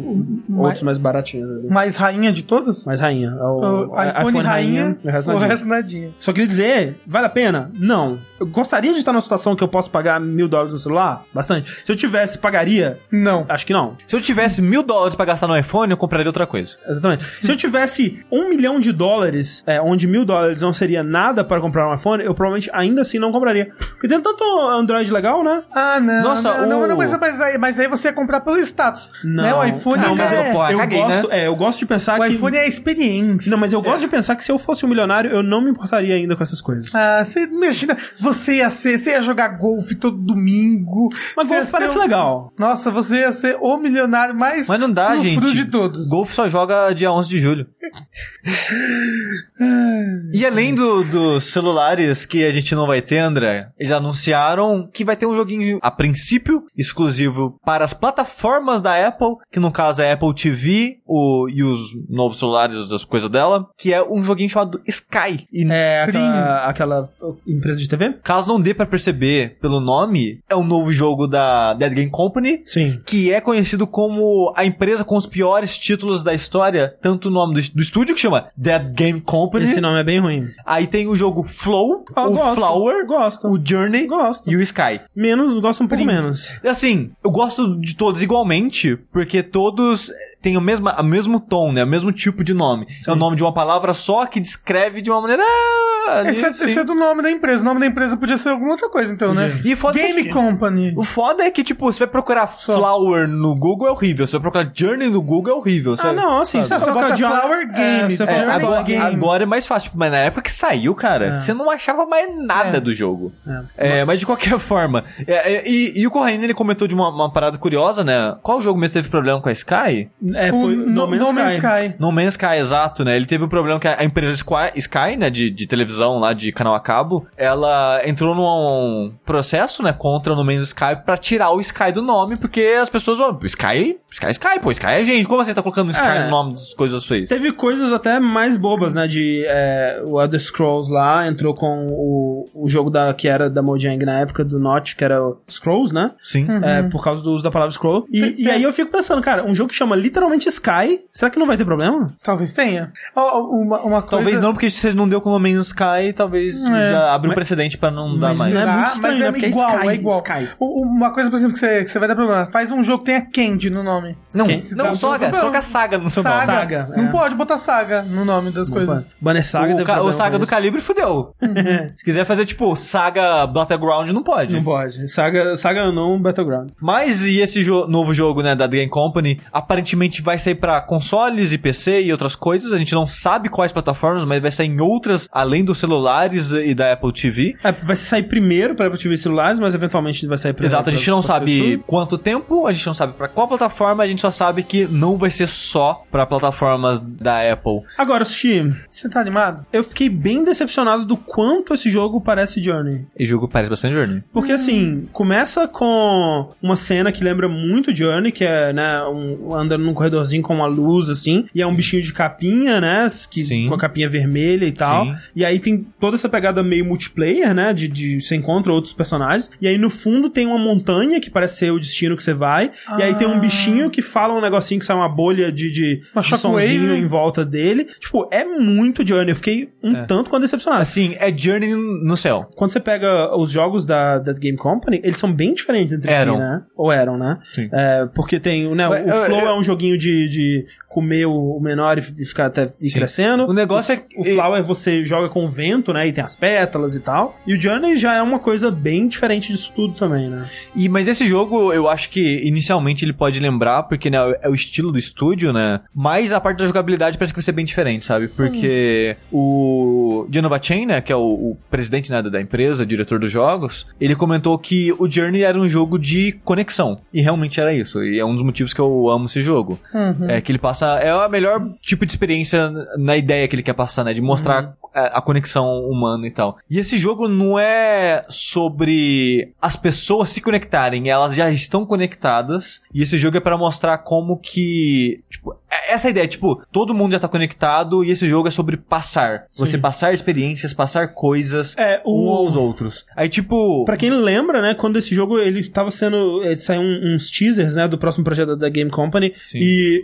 outros mais baratinhos ali. mais rainha de todos? Mais rainha. É O, O iPhone, rainha, o resto o resto nadinha. Só queria dizer, vale a pena? Não. Eu gostaria de estar numa situação que eu posso pagar mil dólares no celular? Bastante. Se eu tivesse, pagaria? Não. Acho que não. Se eu tivesse mil dólares pra gastar no iPhone, eu compraria outra coisa. Exatamente. Se eu tivesse um milhão de dólares, é, onde mil dólares não seria nada para comprar um iPhone, eu provavelmente ainda assim não compraria. Porque tem tanto Android legal, né? Ah, não. Nossa, não, não, o- não, mas, mas, aí, mas aí você ia comprar pelo status. Não. Né? O iPhone não, mas é... eu, pô, eu caguei, gosto, né? é, eu gosto de pensar O que iPhone é a experiência. Não, mas eu gosto de pensar que se eu fosse um milionário, eu não me importaria ainda com essas coisas. Ah, você imagina, você ia ser, você ia jogar golfe todo domingo. Mas golfe parece um- legal. Nossa, você ia ser o milionário mais Mas não dá, gente. de todos. Golf só joga dia 11 de julho. <laughs> e além do- dos celulares que a gente não vai ter, André, eles anunciaram que vai ter um joguinho, a princípio, exclusivo para as plataformas da Apple, que no caso é a Apple TV o, e os novos celulares, as coisas dela, que é um joguinho chamado Sky. E É aquela, aquela empresa de TV? caso não dê pra perceber pelo nome, é um novo jogo da Dead Game Company, Sim. que é conhecido como a empresa com os piores títulos da história, tanto o nome do, do estúdio, que chama Dead Game Company, Esse nome é bem ruim. aí tem o jogo Flow, Ah, o gosto, Flower, Gosto. o Journey Gosto. e o Sky. Menos, gosto um pouco menos. Assim, eu gosto de todos igualmente, porque todos têm o mesmo, o mesmo tom, né? O mesmo tipo de nome. É o nome de uma palavra só que descreve de uma maneira... ah, ali, é, esse é do nome da empresa. O nome da empresa podia ser alguma outra coisa, então, né? E foda Game que- Company. O foda é que, tipo, você vai procurar Flower no Google é horrível. Você vai procurar Journey no Google é horrível. Você Ah, não, assim, Sabe, você bota Flower Game, você é, É, agora, Game. agora é mais fácil, tipo, mas na época que saiu, cara, É. você não achava mais nada É. do jogo. É, mas de qualquer forma. é, é, e, e o Corraine, ele comentou de uma, uma parada curiosa, né? Qual jogo mesmo teve problema com a Sky? É, O foi No, No Man's Sky. No Man's Sky, exato, né? Ele teve um problema que a a empresa Sky, Sky né, de, de televisão lá, de canal a cabo, ela entrou num processo, né, contra o No Man's Sky pra tirar o Sky do nome, porque as pessoas vão, Sky, Sky, é Sky, pô, Sky é gente, como você tá colocando Sky É. no nome das coisas suas? Teve coisas até mais bobas, né? De é, o Elder Scrolls lá entrou com o, o jogo da, que era da Mojang na época do Notch, que era o Scrolls, né? Sim. É, por causa do uso da palavra scroll. E, e aí eu fico pensando, cara, um jogo que chama literalmente Sky, será que não vai ter problema? Talvez tenha. Uma, uma coisa... Talvez não, porque se você não deu com o No Man's Sky, talvez É. já abre um Mas- precedente pra não dar mais. não é muito estranho, Mas né? é Porque é igual, Sky, é igual. Sky. O- Uma coisa, por exemplo, que você, que você vai dar problema. Faz um jogo que tenha Candy no nome. Não, Quem? não, Tá, Saga, não, você coloca Saga no seu Saga. nome. Saga, Não é. pode botar saga no nome das coisas. Banner Saga o, ca- o Saga do. Calibre fudeu. <laughs> Se quiser fazer, tipo, Saga Battleground, não pode. Não pode. Saga, Saga não Battleground. Mas e esse jo- novo jogo, né, da The Game Company, aparentemente vai sair pra consoles e PC e outras coisas. A gente não sabe quais plataformas, mas vai sair em outras, além dos celulares e da Apple TV. É, vai sair primeiro para Apple TV celulares, mas eventualmente vai sair pra Exato, a gente não pra- pra sabe quanto tempo, a gente não sabe pra qual plataforma, a gente só sabe que não vai ser só pra plataformas da Apple. Agora, Sushi, Você tá animado? eu fiquei bem decepcionado do quanto esse jogo parece Journey. E o jogo parece bastante Journey. Porque assim, começa com uma cena que lembra muito Journey, que é, né, um, andando num corredorzinho com uma luz, assim, e é um bichinho de capinha, né, que, Sim. com a capinha vermelha e tal. Sim. E aí tem toda essa pegada meio multiplayer, né, de, de você encontra outros personagens. E aí no fundo tem uma montanha que parece ser o destino que você vai. E aí tem um Ah. bichinho que fala um negocinho que sai uma bolha de, de, Uma de sonzinho em volta dele. Tipo, é muito Journey. Eu fiquei um É. tanto quanto decepcionado. Assim, é Journey no céu. Quando você pega os jogos da, da Game Company, eles são bem diferentes entre Eram. si, né? Ou eram, né? Sim. É, porque tem, né, Mas, o eu- Flow eu- é um joguinho de, de comer o o menor e ficar até ir Sim. crescendo. O negócio é O Flower você joga com o vento, né? E tem as pétalas e tal. E o Journey já é uma coisa bem diferente disso tudo também, né? E, mas esse jogo, eu acho que inicialmente ele pode lembrar, porque né, é o estilo do estúdio, né? Mas a parte da jogabilidade parece que vai ser bem diferente, sabe? Porque o Genova Chain, né, que é o, o presidente né, da empresa, diretor dos jogos, ele comentou que o Journey era um jogo de conexão. E realmente era isso. E é um dos motivos que eu amo esse jogo. Uhum. É que ele passa. É o melhor tipo de experiência na ideia que ele quer passar, né? De mostrar a, a conexão humana e tal. E esse jogo não é sobre as pessoas se conectarem, elas já estão conectadas. E esse jogo é pra mostrar como que. Tipo, é- essa ideia, tipo, todo mundo já tá conectado e esse jogo é sobre passar. Você passar experiências, passar coisas É, um o. aos outros. Aí, tipo. Pra quem lembra, né, quando esse jogo ele tava sendo. Ele saiu um- uns teasers, né, do próximo projeto da Game Company. Sim. E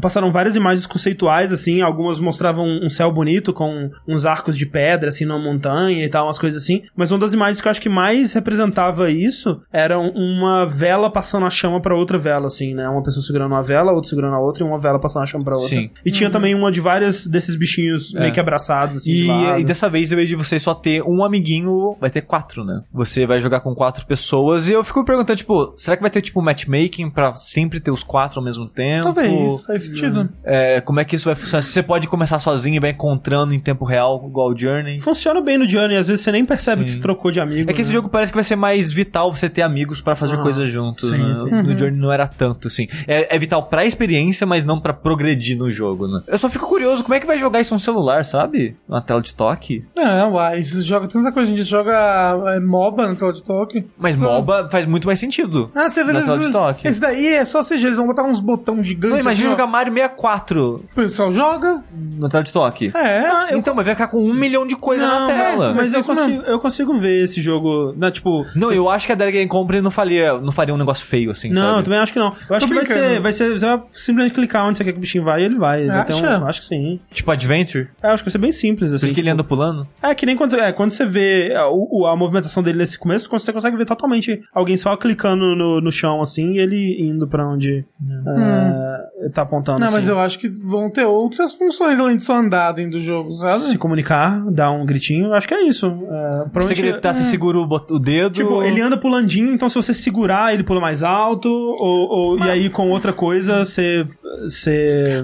passaram várias imagens conceituais, assim. Algumas mostravam um céu bonito com uns arcos de pedra, assim, numa montanha e tal, umas coisas assim. Mas uma das imagens que eu acho que mais representava isso era um- uma vela passando a chama pra outra vela, assim, né? Uma pessoa segurando uma vela, outra segurando a outra e uma vela passando a chama pra outra. Sim. E tinha também uma de vários desses bichinhos É. meio que abraçados, assim. de E, lado. e dessa vez, em vez de você só ter um amiguinho, vai ter quatro, né? Você vai jogar com quatro pessoas. E eu fico perguntando, tipo, será que vai ter, tipo, matchmaking pra sempre ter os quatro ao mesmo tempo? Talvez, faz sentido. É, como é que isso vai funcionar? Se você pode começar sozinho e vai encontrando em tempo real, igual o Journey. Funciona bem no Journey, às vezes você nem percebe que Sim. você trocou de amigo. É que esse né? jogo parece que vai ser mais vital você ter amigos pra fazer Ah, coisas juntos, sim, né? sim. No Journey não era tanto, assim. É, é vital pra experiência, mas não pra progredir no jogo, né? Eu só fico curioso, como é que vai jogar isso no celular, sabe? Na tela de toque? Não, uai, você joga tanta coisa, a gente joga é, MOBA no tela de toque. Mas MOBA faz muito mais sentido. Ah, você vê Na tela de toque. Esse daí é só CG, eles vão botar uns botões gigantes. Não, imagina assim, jogar Mario 64 O pessoal joga. na tela de toque. É, Então, mas vai ficar com um milhão de coisa na Não, tela. Mas, Mas eu, consigo, eu consigo ver esse jogo, né, tipo... Não, eu acho que a Dead Game Company não faria, não faria um negócio feio assim, Não, eu sabe? também acho que não. Eu acho que vai ser, vai ser. Você vai simplesmente clicar onde você quer que o bichinho vai e ele vai. Um- Acha? acho que sim. Tipo Adventure? É, acho que vai ser bem simples, Por assim. isso que ele tipo- anda pulando? É, que nem quando, é, quando você vê a, o- a movimentação dele nesse começo, quando você consegue ver totalmente alguém só clicando no, no chão, assim, e ele indo pra onde é, tá apontando. Não, assim. mas eu acho que vão ter outras funções além de só andar dentro do jogo, sabe? Se comunicar, dar um gritinho, eu acho que é isso. É, Você gritar, você segura o, bot- o dedo. Tipo, ele anda pulandinho, então se você segurar, ele pula mais alto, ou, ou- e aí com outra coisa, você. você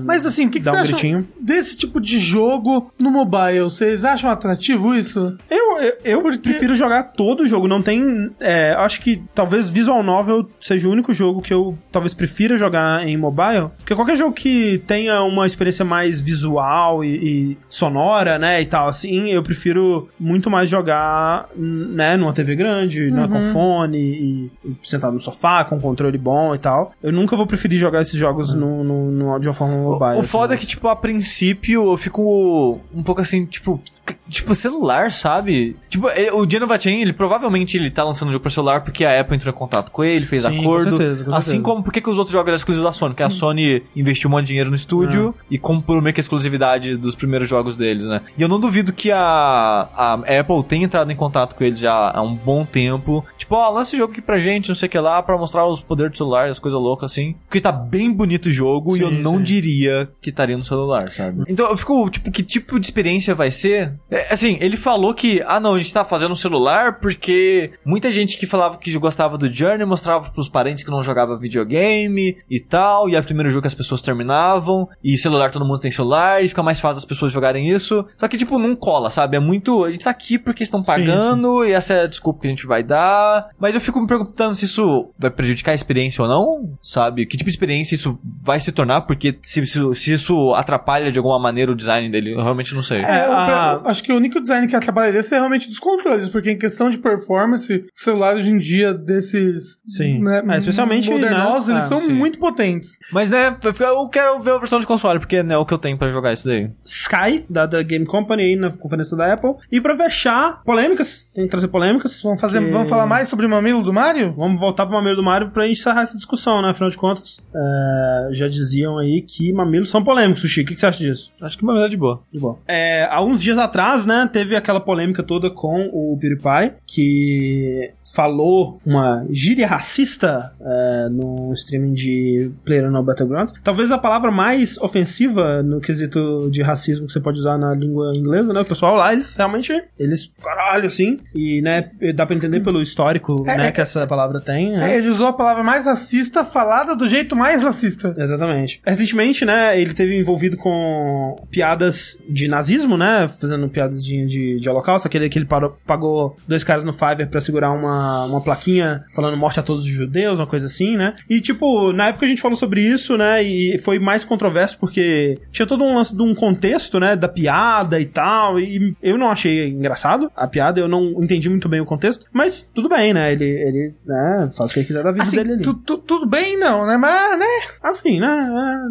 Mas assim, o que, que dá você um gritinho. desse tipo de jogo no mobile? Vocês acham atrativo isso? Eu, eu, eu prefiro jogar todo o jogo, não tem. é, acho que talvez Visual Novel seja o único jogo que eu talvez prefira jogar em mobile. Porque qualquer jogo que tenha uma experiência mais visual e, e sonora, né, e tal, assim, eu prefiro muito mais jogar, né, numa TV grande, né, com fone e, e sentado no sofá, com controle bom e tal. Eu nunca vou preferir jogar esses jogos no, no, no- de uma forma mobile. O, o assim, foda é mas- que, tipo, a princípio eu fico um pouco assim, tipo, tipo, celular, sabe? Tipo, ele- o Gianni Chain, ele provavelmente ele tá lançando o jogo pra celular porque a Apple entrou em contato com ele, fez Sim, com acordo. certeza, com assim certeza. como por que que os outros jogos eram exclusivos da Sony? Porque a Sony investiu um monte de dinheiro no estúdio Ah. e comprou meio que a exclusividade dos primeiros jogos deles, né? E eu não duvido que a, a Apple tenha entrado em contato com eles já há um bom tempo. Tipo, ó, lança esse jogo aqui pra gente, não sei o que lá, pra mostrar os poderes do celular, as coisas loucas assim. Porque tá bem bonito o jogo e Sim, eu não sim. diria que estaria no celular, sabe? Então eu fico, tipo, que tipo de experiência vai ser? É, assim, ele falou que, ah não, a gente tá fazendo no celular porque muita gente que falava que gostava do Journey mostrava pros parentes que não jogava videogame e tal, e era o primeiro jogo que as pessoas terminavam, e celular todo mundo tem celular, e fica mais fácil as pessoas jogarem isso. Só que, tipo, não cola, sabe? É muito. A gente tá aqui porque estão pagando, e essa é a desculpa que a gente vai dar. Mas eu fico me perguntando se isso vai prejudicar a experiência ou não, sabe? Que tipo de experiência isso vai se tornar, porque se, se, se isso atrapalha de alguma maneira o design dele, eu realmente não sei. É, É, a- Acho que o único design que atrapalha desse é realmente dos controles, porque em questão de performance, o celular hoje em dia desses. Sim. né, É, especialmente, modernosos, né? eles Ah, são sim. muito potentes. Mas né, eu quero ver a versão de console, porque né, é o que eu tenho pra jogar isso daí. Sky, da, da Game Company, aí na conferência da Apple. E pra fechar, polêmicas. Tem que trazer polêmicas. Vamos, fazer, Que- vamos falar mais sobre o mamilo do Mario? Vamos voltar pro mamilo do Mario pra gente encerrar essa discussão, né? Afinal de contas, é, já diziam aí que mamilos são polêmicos, Sushi. O que, que você acha disso? Acho que uma verdade boa. De boa. É, há uns dias atrás, né, teve aquela polêmica toda com o PewDiePie, que falou uma gíria racista é, no streaming de PlayerUnknown Battleground. Talvez a palavra mais ofensiva no quesito de racismo que você pode usar na língua inglesa, né? O pessoal lá, eles realmente, eles, caralho, assim, e, né, dá pra entender pelo histórico, É, né, é- que essa palavra tem, né? É, ele usou a palavra mais racista falada do jeito mais racista. Exatamente. Recentemente, né, ele teve envolvido com piadas de nazismo, né, fazendo piadas de, de, de holocausto, aquele que ele parou- pagou dois caras no Fiverr pra segurar uma, uma plaquinha falando morte a todos os judeus, uma coisa assim, né. E, tipo, na época a gente falou sobre isso, né, e foi mais controverso porque tinha todo um lance de um contexto, né, da piada e tal, e eu não achei engraçado a piada, eu não entendi muito bem o contexto, mas tudo bem, né, ele, ele né, faz o que ele quiser da vida Assim, dele ali. tu- tu- tudo bem, não, né? Mas, né? Assim, né?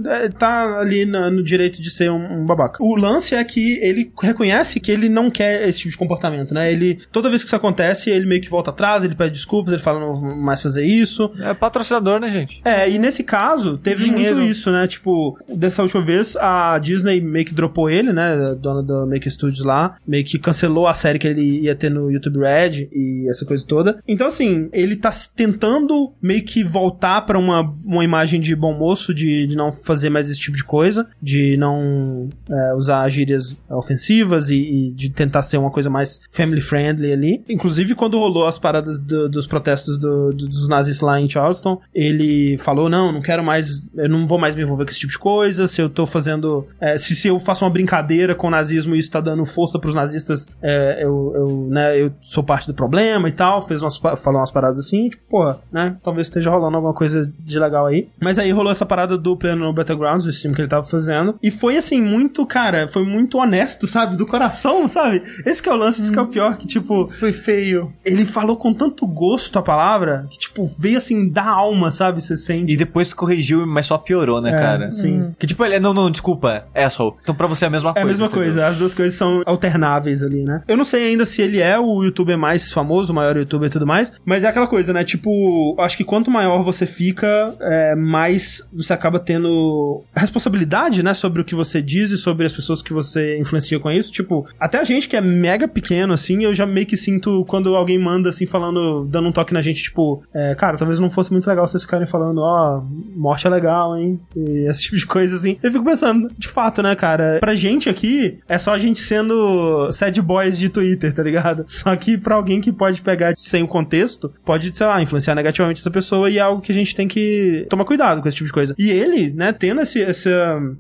é, é, tá ali na- no direito de ser um, um babaca. O lance é que ele reconhece que ele não quer esse tipo de comportamento, né? Ele, toda vez que isso acontece, ele meio que volta atrás, ele pede desculpas, ele fala, não vou mais fazer isso. É patrocinador, né, gente? É, e nesse caso, teve Dinheiro. muito isso, né? Tipo, dessa última vez, a Disney meio que dropou ele, né? A dona da Make Studios lá, meio que cancelou a série que ele ia ter no YouTube Red e essa coisa toda. Então, assim, ele tá tentando meio que voltar pra uma, uma imagem de bom moço, de, de não fazer mais esse tipo de coisa, de não é, usar gírias ofensivas e, e de tentar ser uma coisa mais family friendly ali. Inclusive, quando rolou as paradas do- dos protestos do- do- dos nazis lá em Charleston, ele falou: não, não quero mais, eu não vou mais me envolver com esse tipo de coisa. Se eu tô fazendo. é, se, se eu faço uma brincadeira com o nazismo e isso tá dando força pros nazistas, é, eu, eu, né, eu sou parte do problema e tal. Fez umas, falou umas paradas assim, tipo, porra, né? Talvez esteja rolando alguma coisa de legal aí. Mas aí rolou essa parada do Plano no Battlegrounds, o stream que ele tava fazendo. E foi assim, muito, cara, foi muito honesto, sabe? Do coração, sabe? Esse que é o lance, esse que é o pior, que tipo, Foi feio. ele falou com tanto gosto a palavra, que tipo, veio assim da alma, sabe? Você sente. E depois corrigiu, mas só piorou, né, É, cara? sim. Que tipo, ele é, não, não, desculpa, asshole. Então pra você é a mesma É coisa. a mesma entendeu? coisa, as duas coisas são alternáveis ali, né? Eu não sei ainda se ele é o youtuber mais famoso, o maior youtuber e tudo mais, mas é aquela coisa, né? Tipo, acho que quanto maior você fica, é, mais você acaba tendo responsabilidade, né? Sobre o que você diz e sobre as pessoas que você influencia com isso. Tipo, até a gente que é mega pequeno, assim, eu já meio que sinto quando alguém manda, assim, falando, dando um toque na gente, tipo, é, cara, talvez não fosse muito legal vocês ficarem falando, ó, morte é legal, hein? E esse tipo de coisa, assim. Eu fico pensando, de fato, né, cara? Pra gente aqui, é só a gente sendo sad boys de Twitter, tá ligado? Só que pra alguém que pode pegar sem o contexto, pode, sei lá, influenciar negativamente essa pessoa e é algo que a gente tem que tomar cuidado com esse tipo de coisa. E ele, né, tendo esse, esse,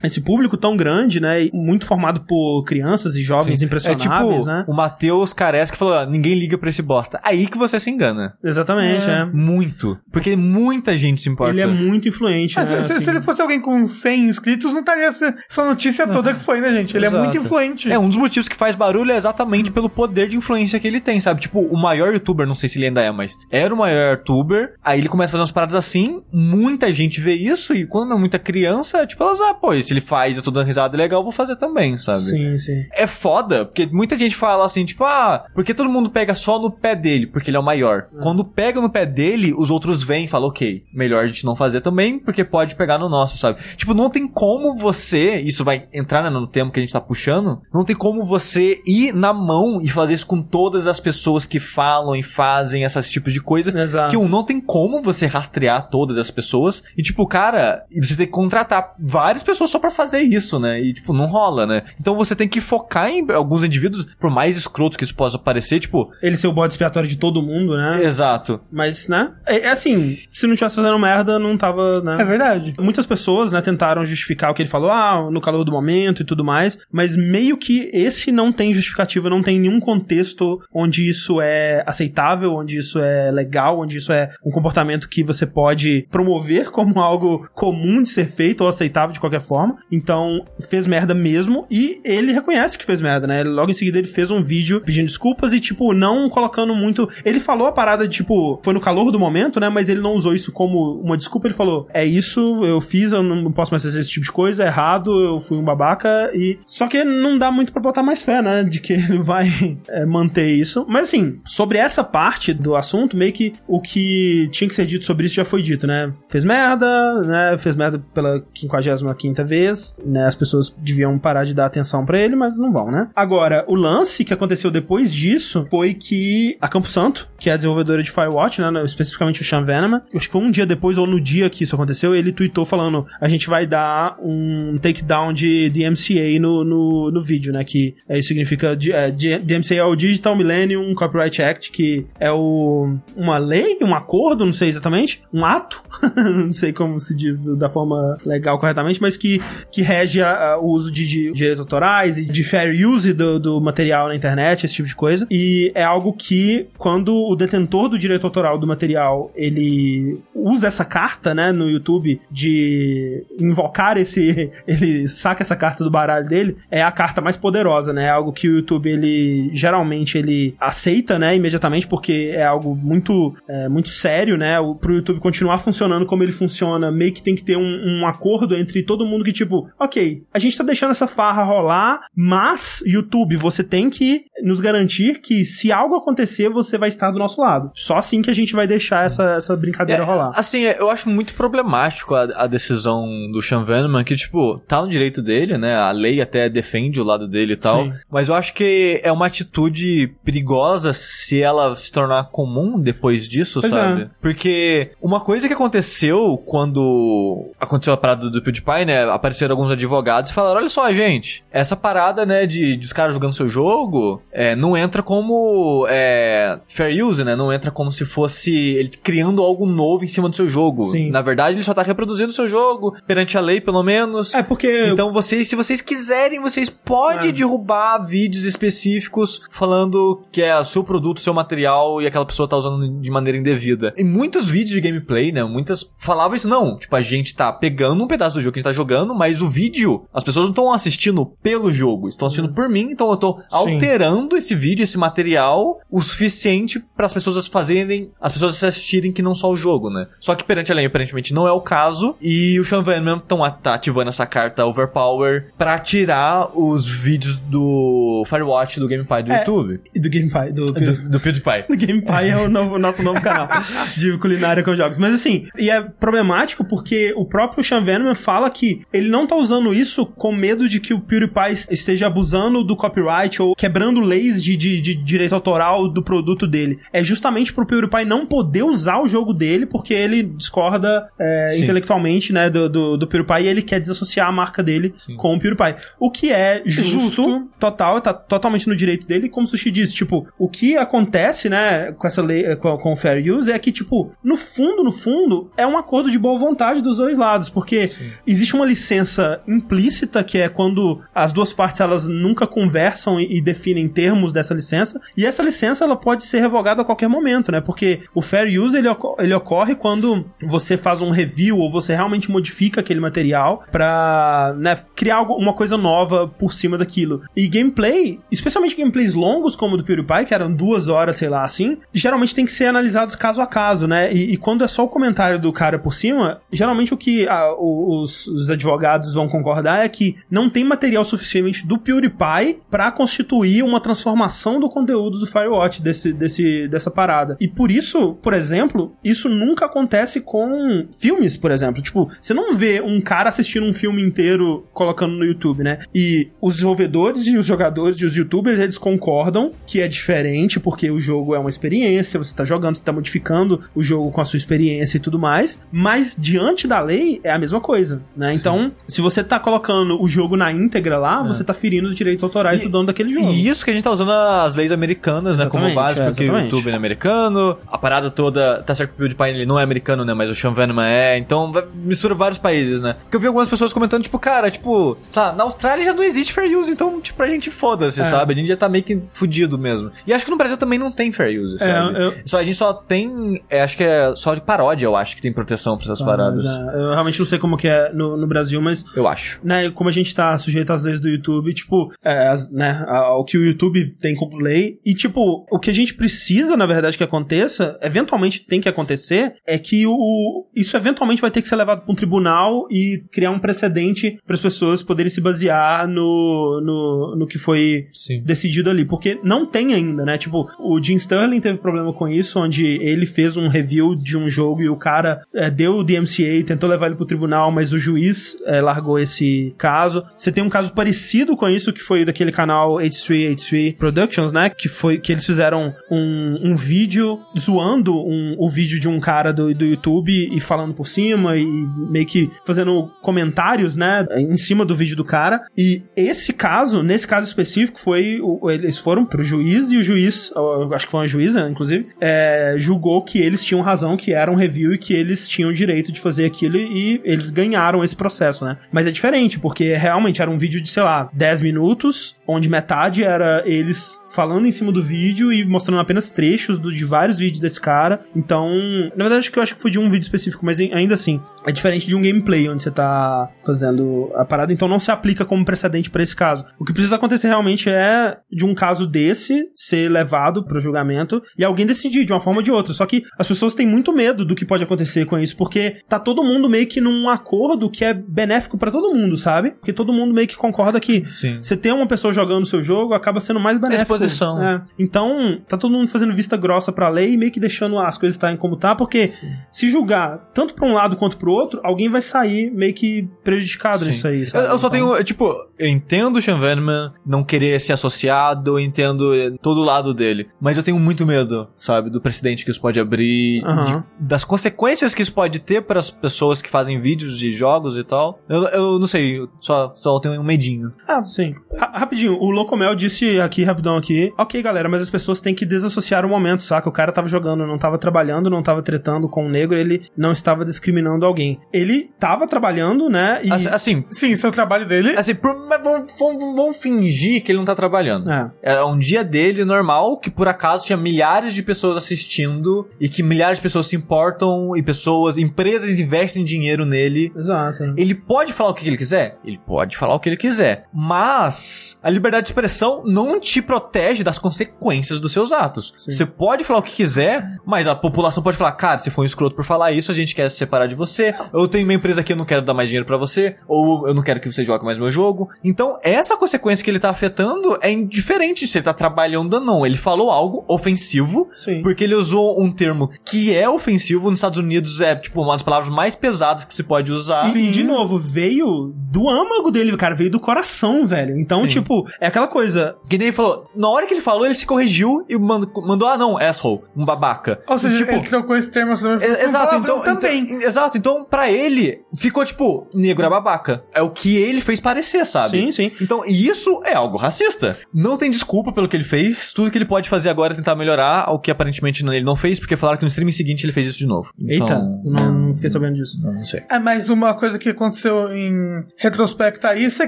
esse público tão grande, né, e muito formado por crianças e jovens É impressionáveis, tipo né? o Matheus Cares que falou: "Ah, ninguém liga pra esse bosta. Aí que você se engana. Exatamente, é. Muito. Porque muita gente se importa. Ele é muito influente, Mas né? se, assim. se ele fosse alguém com 100 inscritos, não estaria essa, essa notícia toda que foi, né, gente? Ele é Exato. muito influente. É, um dos motivos que faz barulho é exatamente pelo poder de influência que ele tem, sabe? Tipo, o maior youtuber, não sei se ele ainda é, mas era o maior youtuber, aí ele começa a fazer umas paradas assim, muita gente vê isso, e quando é muita criança, tipo, elas, ah, pô, se ele faz, eu tô dando risada legal, eu vou fazer também, sabe? Sim, sim. É foda, porque muita gente fala assim, tipo, ah, porque todo mundo pega só no pé dele, porque ele é o maior. Quando pega no pé dele, os outros vêm e falam, ok, melhor a gente não fazer também, porque pode pegar no nosso, sabe? Tipo, não tem como você, isso vai entrar né, no tema que a gente tá puxando, não tem como você ir na mão e fazer isso com todas as pessoas que falam e fazem esses tipos de coisa. Exato. Que um, não tem como você rastrear todas as pessoas. E, tipo, cara, você tem que contratar várias pessoas só pra fazer isso, né? E, tipo, não rola, né? Então você tem que focar em alguns indivíduos, por mais escroto que isso possa parecer, tipo, Ele ser o bode expiatório de todo mundo, né? exato. Mas, né? É, é assim, se não tivesse fazendo merda, não tava, né? É verdade. Muitas pessoas, né, tentaram justificar o que ele falou, ah, no calor do momento e tudo mais, mas meio que esse não tem justificativa, não tem nenhum contexto onde isso é aceitável, onde isso é legal, onde isso é um comportamento que você pode promover <laughs> como algo comum de ser feito ou aceitável de qualquer forma. Então, fez merda mesmo e ele reconhece que fez merda, né? Logo em seguida ele fez um vídeo pedindo desculpas e, tipo, não colocando muito. Ele falou a parada tipo, foi no calor do momento, né? Mas ele não usou isso como uma desculpa. Ele falou: é isso, eu fiz, eu não posso mais fazer esse tipo de coisa, é errado, eu fui um babaca. E. Só que não dá muito pra botar mais fé, né? <laughs> De que ele vai é, manter isso. Mas assim, sobre essa parte do assunto, meio que o que tinha que ser dito sobre isso já foi dito, né? Fez merda, né? Fez merda pela 55 vez, né? As pessoas deviam parar de dar atenção pra ele, mas não vão, né? Agora, o lance que aconteceu depois disso foi que a Campo Santo, que é a desenvolvedora de Firewatch, né? Especificamente o Sean Veneman, acho que foi um dia depois ou no dia que isso aconteceu, ele tweetou falando: a gente vai dar um takedown de DMCA no, no, no vídeo, né? Que é, isso significa é, DMCA é o Digital Millennium Copyright Act, que é o uma lei, um acordo, não sei exatamente, um ato, <laughs> não sei como se diz do- da forma legal corretamente, mas que, que rege a- a- o uso de, de direitos autorais e de fair use do, do material na internet, esse tipo de coisa. E é algo que, quando o detentor do direito autoral do material, ele usa essa carta, né, no YouTube, de invocar esse... <laughs> ele saca essa carta do baralho dele, é a carta mais poderosa, né? É algo que o YouTube, ele, geralmente, ele aceita, né, imediatamente, porque é algo muito, é, muito sério, né? O, pro YouTube continuar funcionando como ele funciona, meio que tem que ter um, um acordo entre todo mundo que, tipo, ok, a gente tá deixando essa farra rolar, mas, YouTube, você tem que nos garantir que se algo acontecer, você vai estar do nosso lado. Só assim que a gente vai deixar essa, essa brincadeira É, rolar. Assim, é, eu acho muito problemático a, a decisão do Sean Veneman, que, tipo, tá no direito dele, né? A lei até defende o lado dele e tal. Sim. Mas eu acho que é uma atitude perigosa se ela se tornar comum depois disso, Pois sabe? é. Porque uma coisa que aconteceu quando aconteceu a parada do PewDiePie, né? Apareceram alguns advogados e falaram: olha só, gente, essa parada, né, de, de os caras jogando seu jogo, é, não entra como é, fair use, né? Não entra como se fosse ele criando algo novo em cima do seu jogo. Sim. Na verdade, ele só tá reproduzindo o seu jogo, perante a lei, pelo menos. É porque Então vocês, se vocês quiserem, vocês podem É. derrubar vídeos específicos falando que é o seu produto, seu material e aquela pessoa tá usando de maneira indevida. Em muitos vídeos de gameplay, né, muitas falavam isso não, tipo a gente tá pegando um pedaço do jogo que a gente tá jogando, mas o vídeo, as pessoas não estão assistindo pelo jogo, estão assistindo por mim, então eu tô alterando esse vídeo, esse material o suficiente para as pessoas fazerem, as pessoas assistirem que não só o jogo, né? Só que perante a lei aparentemente não é o caso e o Sean Venom tão a- tá ativando essa carta Overpower pra tirar os vídeos do Firewatch do Gameplay do É. YouTube. do GamePie, do, Do, do PewDiePie. <laughs> O GamePie é o novo- nosso novo canal <laughs> de culinária com jogos. Mas assim, e é problemático porque o próprio Sean Venom fala que ele não tá usando isso com medo de que o PewDiePie esteja abusando do copyright ou quebrando leis de, de, de direito autoral do produto dele. É justamente pro PewDiePie não poder usar o jogo dele porque ele discorda é, Sim. intelectualmente, né, do, do, do PewDiePie e ele quer desassociar a marca dele com o PewDiePie. O que é justo, Justo. total, tá totalmente no direito dele, como o Sushi disse, tipo, o que acontece, né, com essa lei, com, com o fair use é que, tipo, no fundo, no fundo, é um acordo de boa vontade dos dois lados, porque existe uma licença implícita que é quando as duas partes elas nunca conversam e, e definem termos dessa licença. E essa licença ela pode ser revogada a qualquer momento, né? Porque o fair use ele, oco- ele ocorre quando você faz um review ou você realmente modifica aquele material pra né, criar uma coisa nova por cima daquilo. E gameplay, especialmente gameplays longos como o do PewDiePie, que eram duas horas, sei lá, assim, geralmente tem que ser analisados caso a caso, né? E, e quando é só o comentário do cara por cima, geralmente o que o- os, os advogados vão concordar é que não tem material suficiente do PewDiePie pra constituir uma transformação do conteúdo do Firewatch, desse, desse, dessa parada. E por isso, por exemplo, isso nunca acontece com filmes, por exemplo. Tipo, você não vê um cara assistindo um filme inteiro colocando no YouTube, né? E os desenvolvedores e os jogadores e os youtubers, eles concordam que é diferente, porque o jogo é uma experiência, você tá jogando, você tá modificando o jogo com a sua experiência e tudo mais, mas diante da lei é a mesma coisa, né? Então, se você tá colocando o jogo na íntegra lá, você tá ferindo os direitos autorais do dono daquele jogo. E isso que a gente tá usando as leis americanas, né? Como base, é, porque o. YouTube é americano, a parada toda, tá certo que o PewDiePie ele não é americano, né? Mas o Sean Venom é, então mistura vários países, né? Porque eu vi algumas pessoas comentando, tipo, cara, tipo, sabe, na Austrália já não existe fair use, então, tipo, a gente foda-se, É. sabe? A gente já tá meio que fudido mesmo. E acho que no Brasil também não tem fair use, sabe? eu- Só, a gente só tem, é, acho que é só de paródia, eu acho que tem proteção pra essas paradas. Mas, é, eu realmente não sei como que é no, no Brasil, mas Eu acho. né, como a gente tá sujeito às leis do YouTube, tipo, é, as- né, ao que o YouTube tem como lei, e tipo, o que a gente precisa, na verdade, que aconteça, eventualmente tem que acontecer, é que o, isso eventualmente vai ter que ser levado pra um tribunal e criar um precedente para as pessoas poderem se basear no, no, no que foi Sim. decidido ali, porque não tem ainda, né? Tipo, o Jim Sterling teve problema com isso, onde ele fez um review de um jogo e o cara é, deu o DMCA, tentou levar ele pro tribunal, mas o juiz é, largou esse caso. Você tem um caso parecido com isso, que foi daquele canal H3H3 Productions, né? Que foi que eles fizeram um, um vídeo zoando um, o vídeo de um cara do, do YouTube e falando por cima e meio que fazendo comentários, né? Em cima do vídeo do cara. E esse caso, nesse caso específico, foi. eles foram pro juiz e o juiz, acho que foi uma juíza, inclusive, é, julgou que eles tinham razão, que era um review e que eles tinham direito de fazer aquilo e eles ganharam esse processo, né? Mas é diferente, porque realmente era um vídeo de, sei lá, 10 minutos, onde metade era eles falando em cima do vídeo e mostrando apenas trechos do- de vários vídeos desse cara. Então, na verdade, acho que eu acho que foi de um vídeo específico, mas ainda assim, é diferente de um gameplay onde você tá fazendo a parada, então não se aplica como precedente pra esse caso. O que precisa acontecer realmente é de um caso desse ser levado pro julgamento e alguém decidir de uma forma ou de outra. Só que as pessoas têm muito medo do que pode acontecer com isso, porque tá todo mundo meio que num acordo que é benéfico pra todo mundo, sabe? Porque todo mundo meio que concorda que Sim. você ter uma pessoa jogando o seu jogo acaba sendo mais benéfico. Exposição. É. Então, tá todo mundo fazendo vista grossa pra lei e meio que deixando as coisas estarem como tá, porque se julgar tanto pra um lado quanto pro outro, alguém vai sair meio que prejudicado Sim. nisso aí, Eu, sabe? eu só Então- tenho, tipo, eu entendo o Sean Venom não querer ser associado, eu entendo eh, todo o lado dele. Mas eu tenho muito medo, sabe, do precedente que isso pode abrir, de- das consequências que isso pode ter para as pessoas que fazem vídeos de jogos e tal. Eu, eu não sei, eu só, só tenho um medinho. Ah, sim. Ra- rapidinho, o Locomel disse aqui, rapidão aqui, ok, galera, mas as pessoas têm que desassociar o momento, saca? O cara tava jogando, não tava trabalhando, não tava tretando com o negro, ele não estava discriminando alguém. Ele tava trabalhando, né? E... Assim, assim, Sim, esse é o trabalho dele. assim, por- mas vamos, vamos- vamos fingir que ele não tá trabalhando. É. Era um dia dele normal, que por acaso tinha milhares de pessoas assistindo e que milhares de pessoas se importam e pessoas, empresas investem dinheiro nele. Exato. Ele pode falar o que ele quiser? Ele pode falar o que ele quiser. Mas a liberdade de expressão não te protege das consequências dos seus atos. Sim. Você pode falar o que quiser, mas a população pode falar, cara, se for um escroto por falar isso, a gente quer se separar de você. Eu tenho uma empresa aqui, eu não quero dar mais dinheiro pra você. Ou eu não quero que você jogue mais meu jogo. Então, essa consequência que ele tá afetando é indiferente se ele tá trabalhando ou não. Ele falou algo ofensivo, Sim. porque ele usou um termo que é ofensivo nos Estados Unidos, é tipo uma das palavras mais pesadas que se pode usar. E, e, de novo, veio do âmago dele, cara, veio do coração, velho. Então, Sim. tipo, é aquela coisa. Que nem ele falou, na hora que ele falou, ele se corrigiu e mandou, mandou ah não, asshole, um babaca. Ou seja, tipo, ele trocou esse termo é- exato, um então, palavrão também. então- exato, então pra ele ficou tipo, negro é babaca. É o que ele fez parecer, sabe? Sim, sim. Então, e isso é algo racista. Não tem desculpa pelo que ele fez. Tudo que ele pode fazer agora é tentar melhorar, o que aparentemente ele não fez, porque falaram que no streaming seguinte ele fez isso de novo. Eita, Então, não, não fiquei sabendo disso. não, não sei. É, mas uma coisa que aconteceu em retrospecto a isso é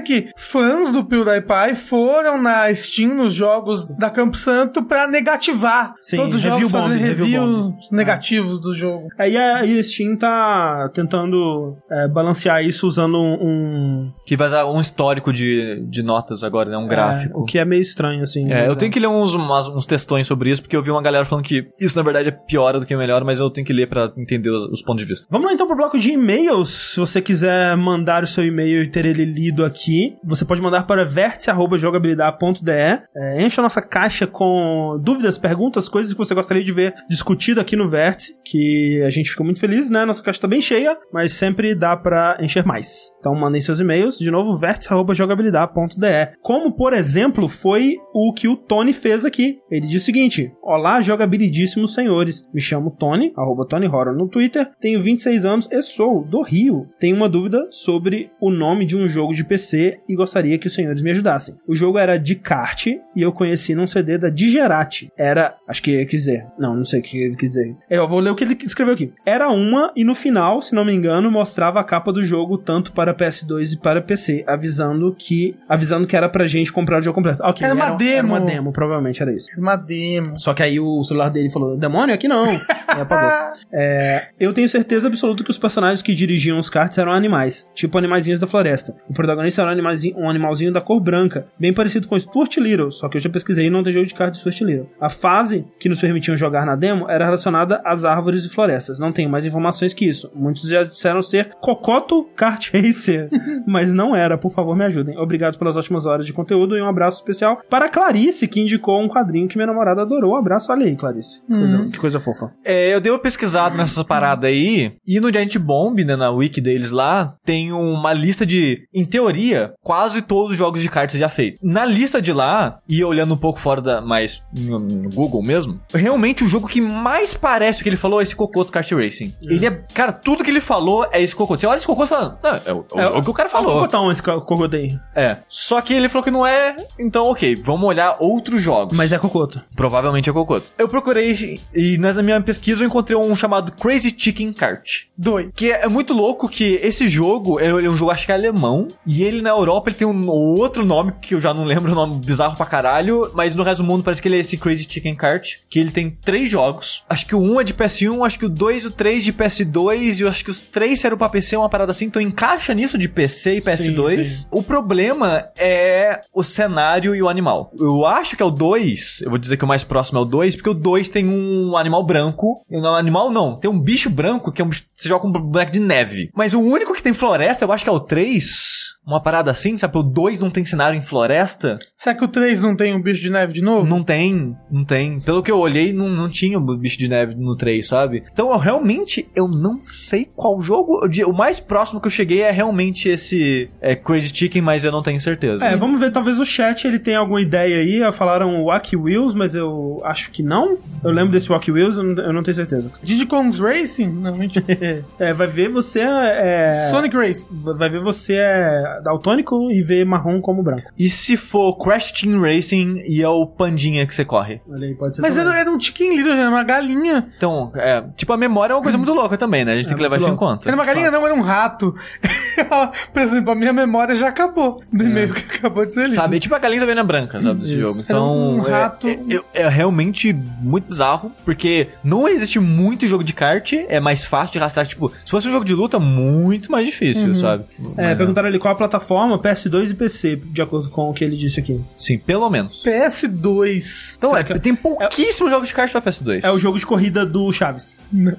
que fãs do PewDiePie foram na Steam nos jogos da Campo Santo pra negativar Sim, todos os jogos, fazer bomb, review reviews negativos do jogo. Aí a, Steam tá tentando é, balancear isso usando um. um- Que vai usar um histórico de, de notas agora, né? Um é, gráfico. o que é meio estranho, assim. É, eu mas, tenho que ler uns, umas- uns textões sobre isso, porque eu vi uma galera falando que isso na verdade é pior do que melhor, mas eu tenho que ler pra entender os, os pontos de vista. Vamos lá então pro bloco de e-mails. Se você quiser mandar o seu e-mail e ter ele lido aqui, você pode mandar para vértice.jogabilidade.de. É, enche a nossa caixa com dúvidas, perguntas, coisas que você gostaria de ver discutido aqui no Vértice, que a gente fica muito feliz, né? Nossa caixa tá bem cheia, mas sempre dá pra encher mais. Então mandem seus e-mails, de novo, vértice.jogabilidade.de. Como, por exemplo, foi o que o Tony fez aqui. Ele disse o seguinte: Olá, jogabilidíssimos senhores. Me chamo Tony, arroba Tony Horror no Twitter, tenho 26 anos e sou do Rio. Tenho uma dúvida sobre o nome de um jogo de PC e gostaria que os senhores me ajudassem. O jogo era de kart e eu conheci num CD da Digerati. Era, acho que quer dizer, não, não sei o que ele quis dizer. Eu vou ler o que ele escreveu aqui. Era uma e no final, se não me engano, mostrava a capa do jogo tanto para PS2 e para PC, avisando que avisando que era pra gente comprar o jogo completo. Ok, Era uma Era demo. uma demo, provavelmente era isso. Uma demo. Só que aí o celular dele falou: demônio, aqui não. <laughs> e apagou. É, eu tenho certeza absoluta que os personagens que dirigiam os karts eram animais, tipo animaizinhos da floresta. O protagonista era um animalzinho, um animalzinho da cor branca, bem parecido com Stuart Little, só que eu já pesquisei e não tem jogo de kart de Stuart Little. A fase que nos permitiam jogar na demo era relacionada às árvores e florestas. Não tenho mais informações que isso. Muitos já disseram ser Cocoto Kart Racer, <laughs> mas não era. Por favor, me ajudem. Obrigado pelas ótimas horas de conteúdo e um abraço especial para a Clarice, que indicou um quadrinho que minha namorada adorou. Um abraço, olha aí, Clarice. Que coisa, que coisa fofa. É, eu dei uma pesquisada nessas paradas aí, e no Giant Bomb, né, na wiki deles lá, tem uma lista de, em teoria, quase todos os jogos de cartas já feitos. Na lista de lá, e olhando um pouco fora da, mais no, no Google mesmo, realmente o jogo que mais parece o que ele falou é esse Cocoto Kart Racing. Ele é, cara, tudo que ele falou é esse Cocoto. Você olha esse Cocoto e fala, não, é o, é o jogo que o cara É o falou. Cocotão esse co- Cocoto aí. É. Só que ele falou que não é, então ok, vamos olhar outros jogos. Mas é Cocoto. Provavelmente é Cocoto. Eu procurei e na minha pesquisa eu encontrei um chamado Crazy Chicken Kart. Dois. Que é, é muito louco que esse jogo, ele é um jogo acho que é alemão, e ele na Europa ele tem um outro nome, que eu já não lembro o nome bizarro pra caralho, mas no resto do mundo parece que ele é esse Crazy Chicken Kart, que ele tem três jogos. Acho que o 1 é de PS1, acho que o 2 e o 3 de PS2, e eu acho que os três saíram pra PC, uma parada assim, então encaixa nisso de PC e PS2. sim. O problema é o cenário e o animal. Eu acho que é o 2, eu vou dizer que o mais próximo é o 2, porque o 2 tem um animal branco. Não, animal não, tem um bicho branco que é um bicho, você joga com um boneco de neve. Mas o único que tem floresta, eu acho que é o 3. Uma parada assim, sabe? O 2 não tem cenário em floresta. Será que o 3 não tem um bicho de neve de novo? Não tem, não tem. Pelo que eu olhei, não, não tinha o bicho de neve no 3, sabe? Então, eu realmente, eu não sei qual jogo. O mais próximo que eu cheguei é realmente esse é, Crazy Chicken, mas eu não tenho certeza. É, vamos ver, talvez o chat ele tenha alguma ideia aí. Falaram Wacky Wheels, mas eu acho que não. Eu lembro desse Wacky Wheels, eu não, eu não tenho certeza. Diddy Kong's Racing? Não, mentira. <laughs> É, vai ver você é. Sonic Racing. Vai ver você é daltônico e ver marrom como branco. E se for Crash Team Racing e é o pandinha que você corre? Olha aí, pode ser. Mas também. era, era um Chicken Little, era uma galinha. Então, é, tipo, a memória é uma coisa muito louca também, né? A gente tem que levar isso em conta. Era uma galinha, não, era um rato. <laughs> Por exemplo, a minha memória já acabou. Do e-mail que acabou de ser lido. Sabe? Tipo a galinha da Vena Branca, sabe? Desse Isso. jogo. Então. Era um é- rato- É, é- é realmente muito bizarro, porque não existe muito jogo de kart, é mais fácil de rastrear. Tipo, se fosse um jogo de luta, muito mais difícil, sabe? É, Mas, perguntaram ali qual a plataforma, PS2 e PC, de acordo com o que ele disse aqui. Sim, pelo menos. PS2. Então, é, que- tem pouquíssimos jogos de kart pra PS2. É o jogo de corrida do Chaves. Não,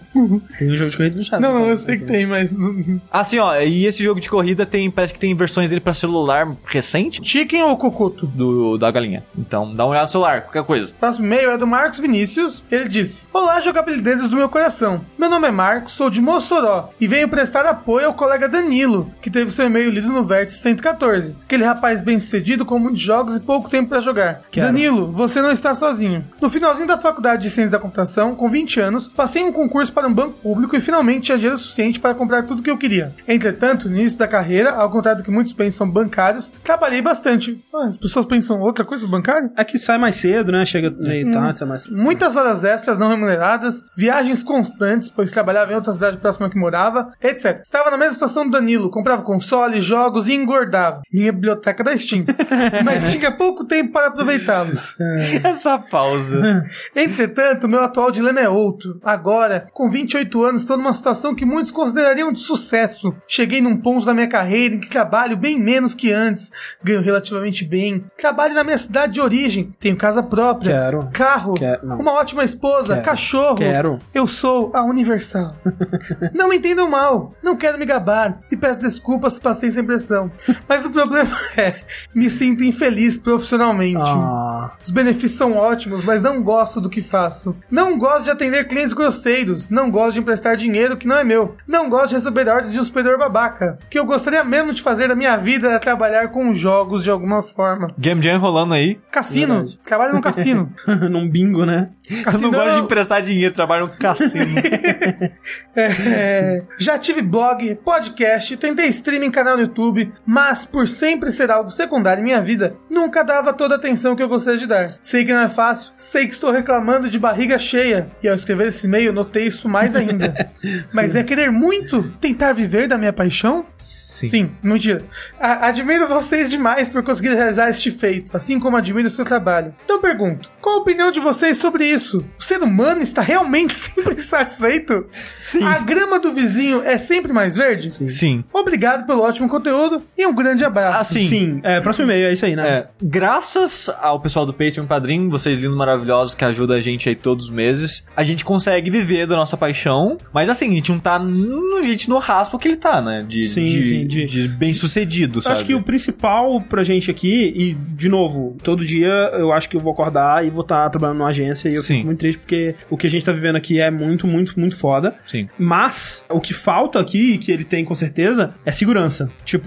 Tem o jogo de corrida do Chaves. não, sabe? eu sei que tem, mas. Assim, ó, e esse jogo de corrida tem, parece que tem versões dele pra celular recente Chicken ou Cocoto? do, da galinha. Então, dá uma olhada no celular, qualquer coisa. Próximo e-mail é do Marcos Vinícius. Ele disse: Olá, jogabilidades do meu coração. Meu nome é Marcos, sou de Mossoró e venho prestar apoio ao colega Danilo, que teve seu e-mail lido no Vértice 114. Aquele rapaz bem sucedido com muitos jogos e pouco tempo pra jogar. Quero. Danilo, você não está sozinho. No finalzinho da faculdade de Ciência da Computação, com 20 anos, passei em um concurso para um banco público e finalmente tinha dinheiro suficiente para comprar tudo que eu queria. Entretanto, no início da carreira, ao contrário do que muitos pensam bancários, trabalhei bastante. Ah, as pessoas pensam outra coisa bancário? Aqui sai mais cedo, né? Chega meio tarde, sai mais Muitas horas extras não remuneradas, viagens constantes, pois trabalhava em outra cidade próxima que morava, etc. Estava na mesma situação do Danilo, comprava consoles, jogos e engordava. Minha biblioteca da Steam. <laughs> Mas tinha pouco tempo para aproveitá-los. Essa pausa. <laughs> Entretanto, meu atual dilema é outro. Agora, com 28 anos, estou numa situação que muitos considerariam de sucesso. Cheguei num ponto da minha carreira em que trabalho bem menos que antes, ganho relativamente bem. Trabalho na minha cidade de origem, tenho casa própria, Quero. carro, Quero, uma ótima esposa, Quero. cachorro. Quero. Eu sou a Universal. <laughs> não me entendam mal, não quero me gabar e peço desculpas se passei sem pressão. Mas o problema <laughs> é, me sinto infeliz profissionalmente. Ah, Os benefícios são ótimos, mas não gosto do que faço. Não gosto de atender clientes grosseiros. Não gosto de emprestar dinheiro que não é meu. Não gosto de receber ordens de um superior babaca. O que eu gostaria mesmo de fazer da minha vida é trabalhar com jogos de alguma forma. Game Jam rolando aí. Cassino. Verdade. Trabalho no cassino. <laughs> num bingo, né? Eu não gosto de emprestar dinheiro, trabalho no cassino. <laughs> É, já tive blog, podcast, tentei streaming em canal no YouTube, mas por sempre ser algo secundário em minha vida, nunca dava toda a atenção que eu gostaria de dar. Sei que não é fácil, sei que estou reclamando de barriga cheia, e ao escrever esse e-mail notei isso mais ainda. <laughs> mas é querer muito tentar viver da minha paixão? Sim. Sim, mentira. A- admiro vocês demais por conseguir realizar este feito, assim como admiro o seu trabalho. Então pergunto, qual a opinião de vocês sobre isso? O ser humano está realmente <laughs> sempre insatisfeito? Sim. A grama do vizinho é sempre mais verde? Sim. Obrigado pelo ótimo conteúdo e um grande abraço. Assim, Sim. É, próximo e-mail, é isso aí, né? É, graças ao pessoal do Patreon Padrim, vocês lindos maravilhosos que ajudam a gente aí todos os meses, a gente consegue viver da nossa paixão, mas assim, a gente não tá no, gente no raspo que ele tá, né? De, Sim, de, sim, de- de bem sucedido, Eu sabe? Acho que o principal pra gente aqui, e de novo, todo dia eu acho que eu vou acordar e vou estar trabalhando numa agência e eu Sim. fico muito triste porque o que a gente tá vivendo aqui é muito, muito, muito foda. Sim. Mas o que falta aqui, que ele tem com certeza, é segurança. Tipo,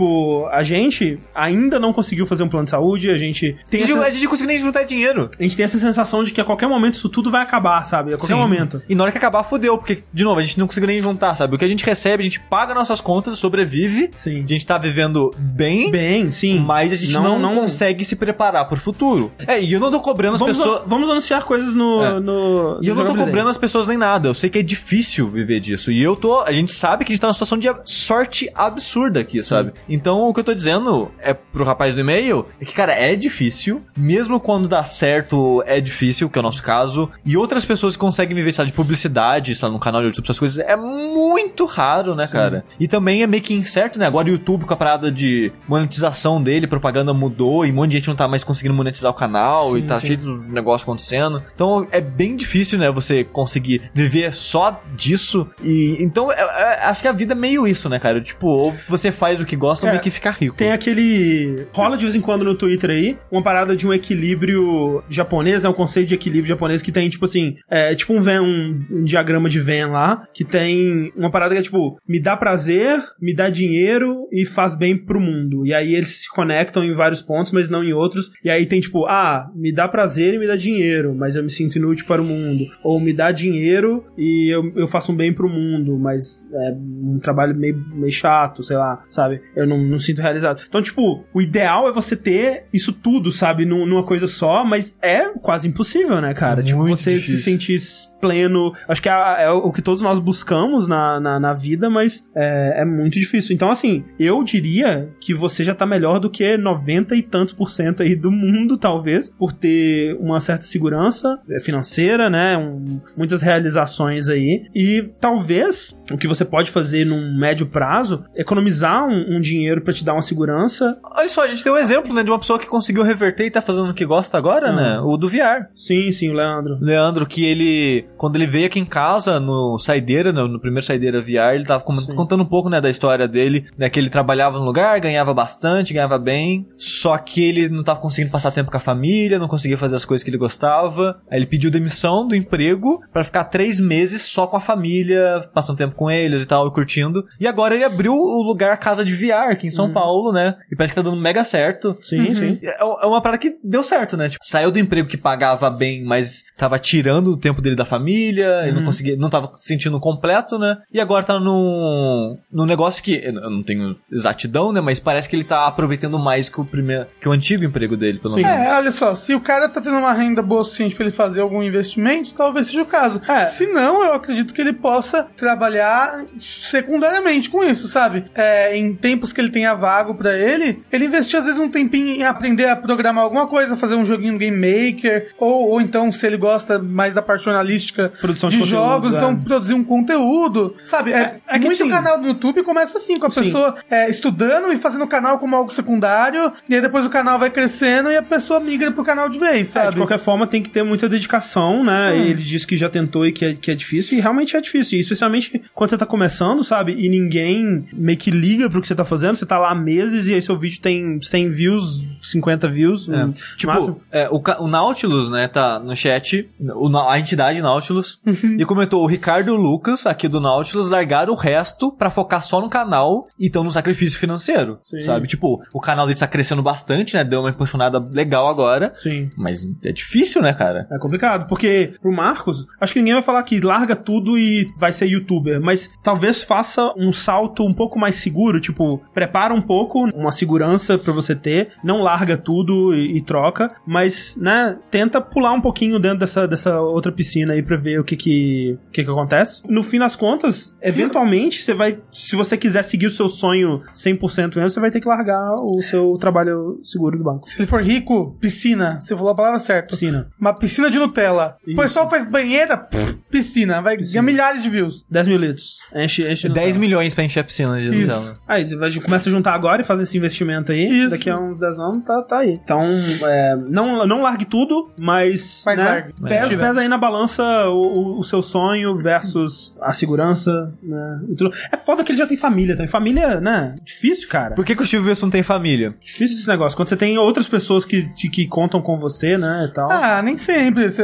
a gente ainda não conseguiu fazer um plano de saúde, a gente tem A gente, essa, a gente não consegue nem juntar dinheiro. a gente tem essa sensação de que a qualquer momento isso tudo vai acabar, sabe? A qualquer Sim. momento. E na hora que acabar, fudeu, porque, de novo, a gente não conseguiu nem juntar, sabe? O que a gente recebe, a gente paga nossas contas, sobrevive, Sim. a gente tá vivendo bem, Bem, sim. mas a gente não, consegue se preparar pro futuro. É, e eu não tô cobrando as Vamos, pessoas. vamos anunciar coisas no. É. no E eu não tô cobrando as pessoas nem nada. Eu sei que é difícil viver disso. E eu tô. A gente sabe que a gente tá numa situação de sorte absurda aqui, sabe? Então o que eu tô dizendo é pro rapaz do e-mail é que, cara, é difícil. Mesmo quando dá certo, é difícil, que é o nosso caso. E outras pessoas que conseguem viver, sabe, de publicidade, sabe, no canal de YouTube, essas coisas, é muito raro, né, cara? E também é meio que incerto, né? Agora o YouTube com a parada de monetização dele, propaganda mudou e um monte de gente não tá mais conseguindo monetizar o canal e Sim, tá sim. cheio de negócio acontecendo. Então é bem difícil, né, você conseguir viver só disso. E então é- é- acho que a vida é meio isso, né, cara? Tipo, ou você faz o que gosta ou É, meio que fica rico. Tem aquele. Rola de vez em quando no Twitter aí, uma parada de um equilíbrio japonês, né? Um conceito de equilíbrio japonês que tem, tipo assim, é tipo um Venn, um, um diagrama de Venn lá, que tem uma parada que é tipo, me dá prazer, me dá dinheiro e faz bem pro mundo. E aí eles se conectam em vários pontos, mas não em outros. E aí tem tipo, ah, me dá prazer e me dá dinheiro, mas eu me sinto inútil para o mundo. Ou me dá dinheiro e eu, eu faço um bem pro mundo, mas é um trabalho meio, meio chato, sei lá, sabe? Eu não, não sinto realizado. Então, tipo, o ideal é você ter isso tudo, sabe, num- numa coisa só, mas é quase impossível, né, cara? tipo, Muito você difícil. se sentir pleno. Acho que é, é o que todos nós buscamos na, na, na vida, mas é, é muito difícil. Então, assim, eu diria que você já tá melhor do que 90 e tantos por cento aí do mundo, talvez, por ter uma certa segurança é, financeira, né? um- muitas realizações aí. E talvez o que você pode fazer num médio prazo, economizar um, um dinheiro pra te dar uma segurança. Olha só, a gente tem um exemplo, né, de uma pessoa que conseguiu reverter e tá fazendo o que gosta agora, Hum. né? O do VR. Sim, sim, o Leandro. Leandro, que ele, quando ele veio aqui em casa, no Saideira, no, no primeiro Saideira VR, ele tava Sim. contando um pouco, né, da história dele, né, que ele trabalhava no lugar, ganhava bastante, ganhava bem, só que ele não tava conseguindo passar tempo com a família, não conseguia fazer as coisas que ele gostava, aí ele pediu demissão do emprego pra ficar três meses só com a família, passando tempo com eles e tal, e curtindo, e agora ele abriu o lugar Casa de VR aqui em São Paulo, né, e parece que tá dando mega certo, Sim, sim. é é uma parada que deu certo, né? Tipo, saiu do emprego que pagava bem, mas tava tirando o tempo dele da família, ele não conseguia, não tava se sentindo completo, né? E agora tá num, num negócio que eu não tenho exatidão, né? Mas parece que ele tá aproveitando mais que o primeiro, que o antigo emprego dele, pelo Sim. menos. É, olha só, se o cara tá tendo uma renda boa o suficiente pra ele fazer algum investimento, talvez seja o caso. É. Se não, eu acredito que ele possa trabalhar secundariamente com isso, sabe? É, em tempos que ele tenha vago pra ele, ele investir às vezes um tempinho em aprender a programar alguma coisa, fazer um joguinho Game Maker, ou, ou então, se ele gosta mais da parte jornalística Produção de de, conteúdo, jogos, é. então produzir um conteúdo, sabe? É, É- é que muito sim. canal do YouTube começa assim, com a Sim. pessoa é, estudando e fazendo o canal como algo secundário, e aí depois o canal vai crescendo e a pessoa migra pro canal de vez, É, sabe? de qualquer forma, tem que ter muita dedicação, né? Hum. Ele disse que já tentou e que é, que é difícil, e realmente é difícil. E especialmente quando você tá começando, sabe? E ninguém meio que liga pro que você tá fazendo, você tá lá há meses e aí seu vídeo tem 100 views, 50 views. É. hum, Tipo, máximo. é, o, o Nautilus, né, tá no chat, o a entidade Nautilus, Uhum. e comentou, o Ricardo e o Lucas, aqui do Nautilus, largaram o resto pra focar só no canal e estão no sacrifício financeiro, Sim. sabe? Tipo, o canal deles tá crescendo bastante, né, deu uma impulsionada legal agora, Sim. mas é difícil, né, cara? É complicado, porque pro Marcos, acho que ninguém vai falar que larga tudo e vai ser youtuber, mas talvez faça um salto um pouco mais seguro, tipo, prepara um pouco, uma segurança pra você ter, não larga tudo e, e troca, mas, né, tenta pular um pouquinho dentro dessa, dessa outra piscina aí pra ver o que que, o que que acontece. No fim das contas, eventualmente, você vai, se você quiser seguir o seu sonho 100% mesmo, você vai ter que largar o seu trabalho seguro do banco. Se ele for rico, piscina. Você falou a palavra certa. Piscina. Uma piscina de Nutella. O Isso. pessoal faz banheira, pff, piscina. Vai ganhar milhares de views. 10 mil litros. Enche, enche. no 10 carro. milhões pra encher a piscina de Isso. Nutella. Aí você vai, começa a juntar agora e fazer esse investimento aí. Isso. Daqui a uns 10 anos tá, tá aí. Então, é, não, não largue tudo, mas. Mas né, largue. Pesa, pesa aí na balança o, o- o seu sonho versus a segurança, né? tudo. É foda que ele já tem família também. Família, né? Difícil, cara. Por que, que o Silvio Wilson tem família? Difícil esse negócio. Quando você tem outras pessoas que, te- que contam com você, né? E tal. Ah, nem sempre. Você-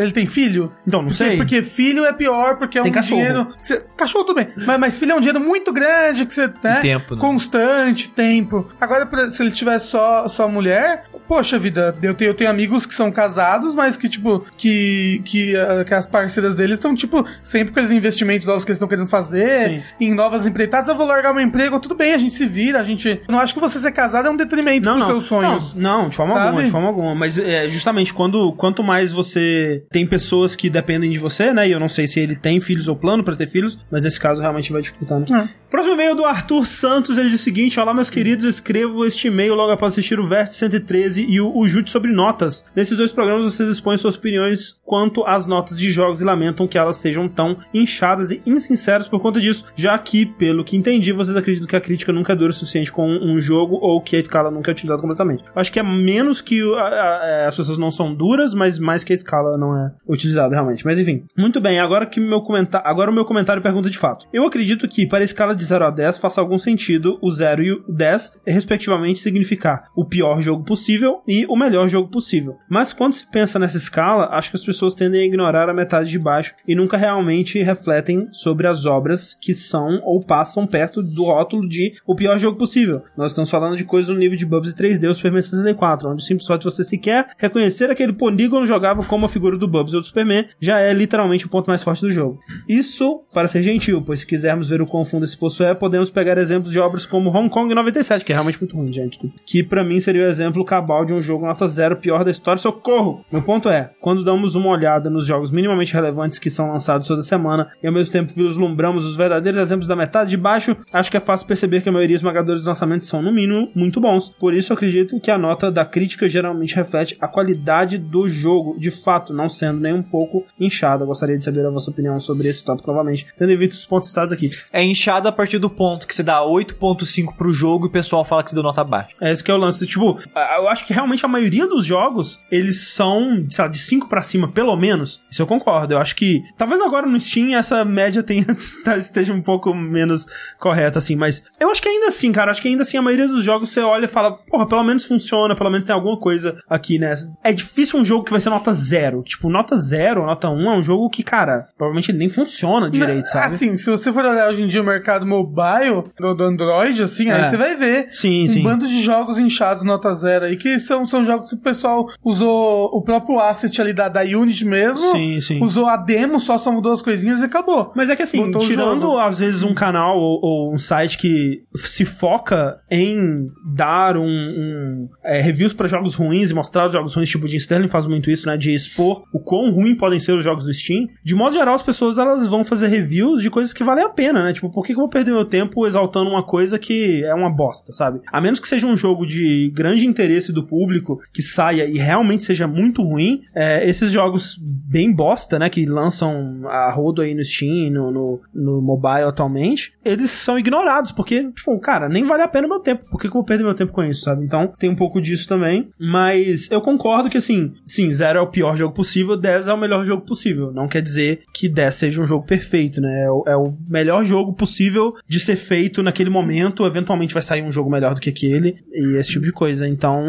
Ele tem filho? então, não Porque, sei. porque filho é pior, porque é Tem um cachorro. dinheiro. você- cachorro tudo bem. Mas, mas filho é um dinheiro muito grande que você. Né, tempo, né? Constante, tempo. Agora, se ele tiver só, só mulher, poxa vida, eu tenho, eu tenho amigos que são casados, mas que, tipo, que, que, ah, que as parceiras deles estão, tipo, sempre com aqueles investimentos novos que eles estão querendo fazer, Sim. em novas empreitadas. Eu vou largar meu emprego, tudo bem, a gente se vira, a gente. Eu não acho que você ser casado é um detrimento Não, pros não. seus sonhos. Não, não, de forma Sabe? alguma, de forma alguma. Mas é justamente quando quanto mais você tem pessoas que dependem de você, né? E eu não sei se ele tem filhos ou plano pra ter filhos, mas nesse caso realmente vai dificultando. É. Próximo e-mail do Arthur Santos, ele diz o seguinte: Olá, meus queridos, escrevo este e-mail logo após assistir o Vértice 113 e o, o Jute sobre notas. Nesses dois programas vocês expõem suas opiniões quanto às notas de jogos e lamentam que elas sejam tão inchadas e insinceras por conta disso, já que, pelo que entendi, vocês acreditam que a crítica nunca dura o suficiente com um jogo ou que a escala nunca é utilizada completamente. Acho que é menos que a- a- as pessoas não são duras, mas mais que a escala não é utilizada realmente. Mas enfim, muito bem, agora que meu comentário, agora o meu comentário pergunta de fato. Eu acredito que para a escala de 0 a 10 faça algum sentido o 0 e o 10 respectivamente significar o pior jogo possível e o melhor jogo possível. Mas quando se pensa nessa escala, acho que as pessoas tendem a ignorar a metade de baixo e nunca realmente refletem sobre as obras que são ou passam perto do rótulo de o pior jogo possível. Nós estamos falando de coisas no nível de Bubsy 3D ou Superman 64, onde o simples fato de você sequer reconhecer aquele polígono jogável como a figura do Bubsy ou do Superman já é literalmente o ponto mais forte do jogo. Isso para ser gentil, pois se quisermos ver o quão fundo esse poço é, podemos pegar exemplos de obras como Hong Kong 97, que é realmente muito ruim, gente. Que pra mim seria o exemplo cabal de um jogo nota zero pior da história. Socorro! Meu ponto é, quando damos uma olhada nos jogos minimamente relevantes que são lançados toda semana e ao mesmo tempo vislumbramos os verdadeiros exemplos da metade de baixo, acho que é fácil perceber que a maioria esmagadora dos lançamentos são, no mínimo, muito bons. Por isso, eu acredito que a nota da crítica geralmente reflete a qualidade do jogo, de fato, não sendo nem um pouco inchada. Gostaria de saber a vossa opinião sobre esse tópico novamente, tendo em vista os pontos citados aqui. É inchada a partir do ponto que você dá 8.5 pro jogo e o pessoal fala que você deu nota baixa. É esse que é o lance. Tipo, eu acho que realmente a maioria dos jogos, eles são, sei lá, de 5 pra cima, pelo menos. Isso eu concordo. Eu acho que. Talvez agora no Steam essa média tenha, <laughs> tá- esteja um pouco menos correta, assim. Mas eu acho que ainda assim, cara. Acho que ainda assim a maioria dos jogos você olha e fala, porra, pelo menos funciona, pelo menos tem alguma coisa aqui, né? É difícil um jogo que vai ser nota zero. Tipo, nota zero, nota 1 um, é um jogo que, cara, provavelmente ele nem funciona direito, sabe? Assim, se você for olhar hoje em dia o mercado mobile do, do Android, assim, aí É. você vai ver Sim, um sim. bando de jogos inchados nota zero aí, que são, são jogos que o pessoal usou o próprio asset ali da, da Unity mesmo, Sim, sim. usou a demo, só só mudou as coisinhas e acabou. Mas é que assim, Botou tirando às vezes um canal ou, ou um site que se foca em dar um, um, é, reviews pra jogos ruins e mostrar os jogos ruins, tipo o Jim Sterling faz muito isso, né? De expor o quão ruim podem ser os jogos do Steam. De modo geral, as pessoas elas vão fazer reviews de coisas que valem a pena, né? Tipo, por que, que eu vou perder meu tempo exaltando uma coisa que é uma bosta, sabe? A menos que seja um jogo de grande interesse do público que saia e realmente seja muito ruim, é, esses jogos bem bosta, né, que lançam a rodo aí no Steam, no, no, no mobile atualmente, eles são ignorados, porque, tipo, cara, nem vale a pena o meu tempo. Por que, que eu vou perder meu tempo com isso, sabe? Então, tem um pouco disso também. Mas eu concordo que, assim, sim, zero é o pior jogo possível, 10 é o melhor jogo possível. Não quer dizer que 10 seja um jogo perfeito, né? É o, é o melhor jogo possível de ser feito naquele momento. Eventualmente vai sair um jogo melhor do que aquele e esse tipo de coisa. Então,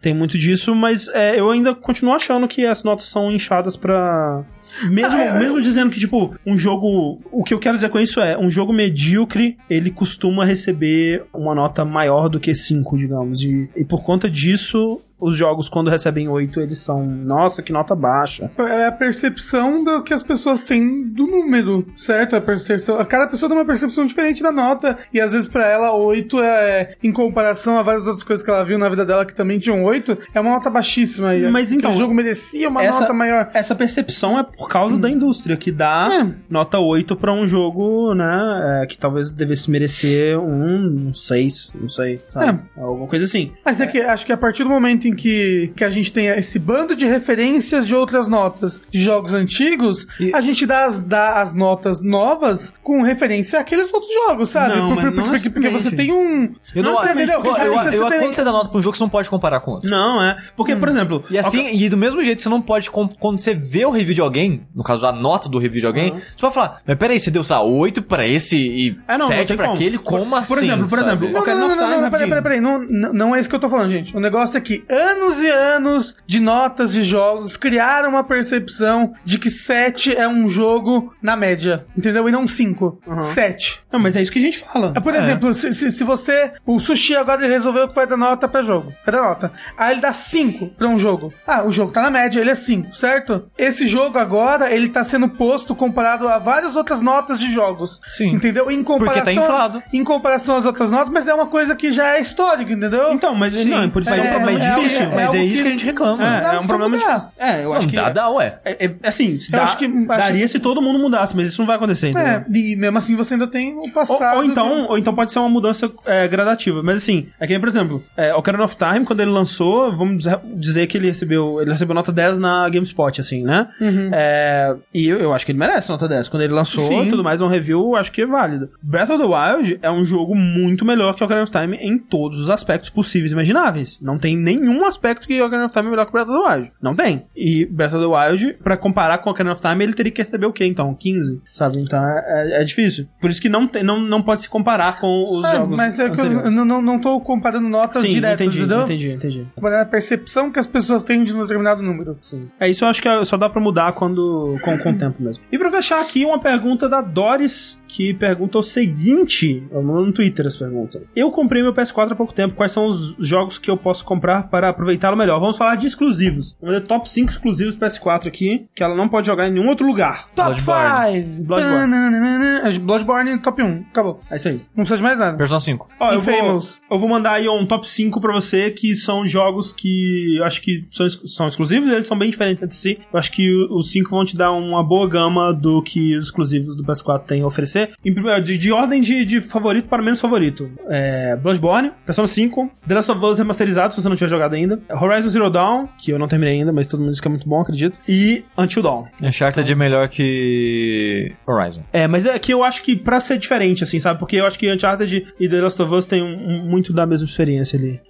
tem muito disso, mas é, eu ainda continuo achando que as notas são inchadas pra. Mesmo, Ah, é, mesmo dizendo que, tipo, um jogo. O que eu quero dizer com isso é, um jogo medíocre, ele costuma receber uma nota maior do que 5, digamos. E, e por conta disso, os jogos, quando recebem 8, eles são. Nossa, que nota baixa. É a percepção do que as pessoas têm do número, certo? A percepção. Cada pessoa tem uma percepção diferente da nota. E às vezes pra ela, 8 é. Em comparação a várias outras coisas que ela viu na vida dela que também tinham 8, é uma nota baixíssima. E Mas então, O jogo merecia uma essa- nota maior. Essa percepção é por causa da indústria, que dá É. nota 8 pra um jogo, né? é, que talvez devesse merecer um, um 6, não sei. Sabe? Alguma coisa assim. Mas é que acho que a partir do momento em que, que a gente tem esse bando de referências de outras notas de jogos antigos, E- a gente dá as, dá as notas novas com referência àqueles outros jogos, sabe? Não, mas não porque, porque você tem um. Eu não, você eu, entendeu? eu, Porque, eu, assim, você tem- quando você dá nota pra um jogo, você não pode comparar com outro. Não, é. Porque, por exemplo. E assim, e do mesmo jeito, você não pode, quando você vê o review de alguém, no caso a nota do review de alguém, você pode falar, mas peraí, você deu, sei lá, 8 pra esse e É, não, não 7 tem pra como. aquele? Como Por- assim? por exemplo, por exemplo, Não, não, não, não, não, peraí, peraí, peraí. Não, não, não é isso que eu tô falando, gente. O negócio é que anos e anos de notas de jogos criaram uma percepção de que 7 é um jogo na média, entendeu? E não 5. 7. Não, mas é isso que a gente fala. Por exemplo, se, se, se você. O sushi agora ele resolveu que vai dar nota pra jogo. Vai dar nota. Aí ele dá 5 pra um jogo. Ah, o jogo tá na média, ele é 5, certo? Esse jogo agora, ele tá sendo posto comparado a várias outras notas de jogos. Sim. Entendeu? Em comparação. tá inflado. Em comparação às outras notas, mas é uma coisa que já é histórico, entendeu? Então, mas Sim, não, por isso que é, um é, problema mas isso- difícil. é- mas é algo isso que- que a gente reclama. É, Dá é um problema mudar. difícil. É, eu acho Não, que. dá, dá, ué. É, é- assim, dá- acho que- acho- daria se todo mundo mudasse, mas isso não vai acontecer, entendeu? É, e mesmo assim você ainda tem o Ou, passado. ou então, ou então pode ser uma mudança é, gradativa. Mas assim, é que nem, por exemplo, é, Ocarina of Time, quando ele lançou, vamos dizer- que ele recebeu. Ele recebeu nota 10 na GameSpot, assim, né? É, e eu, eu acho que ele merece nota 10. Quando ele lançou e tudo mais, um review, eu acho que é válido. Breath of the Wild é um jogo muito melhor que Ocarina of Time em todos os aspectos possíveis e imagináveis. Não tem nenhum aspecto que Ocarina of Time é melhor que Breath of the Wild. Não tem. E Breath of the Wild, pra comparar com Ocarina of Time, ele teria que receber o quê, então? 15, sabe? Então é, é- é difícil. Por isso que não, tem, não, não pode se comparar com os Ah, jogos mas é que anteriores. eu não, não, não tô comparando notas Sim, diretas, entendi, entendeu? entendi, entendi. Comparando a percepção que as pessoas têm de um determinado número. Sim. É isso, eu acho que é- só dá pra mudar quando com, com o tempo mesmo. E pra fechar aqui, uma pergunta da Doris, que pergunta o seguinte: eu mando no Twitter essa pergunta. Eu comprei meu PS4 há pouco tempo. Quais são os jogos que eu posso comprar para aproveitá-lo melhor? Vamos falar de exclusivos. Vamos ver top 5 exclusivos PS4 aqui, que ela não pode jogar em nenhum outro lugar. Top Bloodborne. 5! Bloodborne. Bloodborne top 1. Acabou. É isso aí. Não precisa de mais nada. Persona 5. Ó, eu vou, eu vou mandar aí um top 5 pra você, que são jogos que eu acho que são, são exclusivos, eles são bem diferentes entre si. Eu acho que os 5 vão te dar uma boa gama do que os exclusivos do PS4 têm a oferecer. Em de, de ordem de, de favorito para menos favorito. É, Bloodborne, Persona 5, The Last of Us remasterizado, se você não tiver jogado ainda. Horizon Zero Dawn, que eu não terminei ainda, mas todo mundo diz que é muito bom, acredito. E Until Dawn. Uncharted é melhor que Horizon. É, mas é que eu acho que pra ser diferente, assim, sabe? Porque eu acho que Uncharted e The Last of Us tem um- um- muito da mesma experiência ali.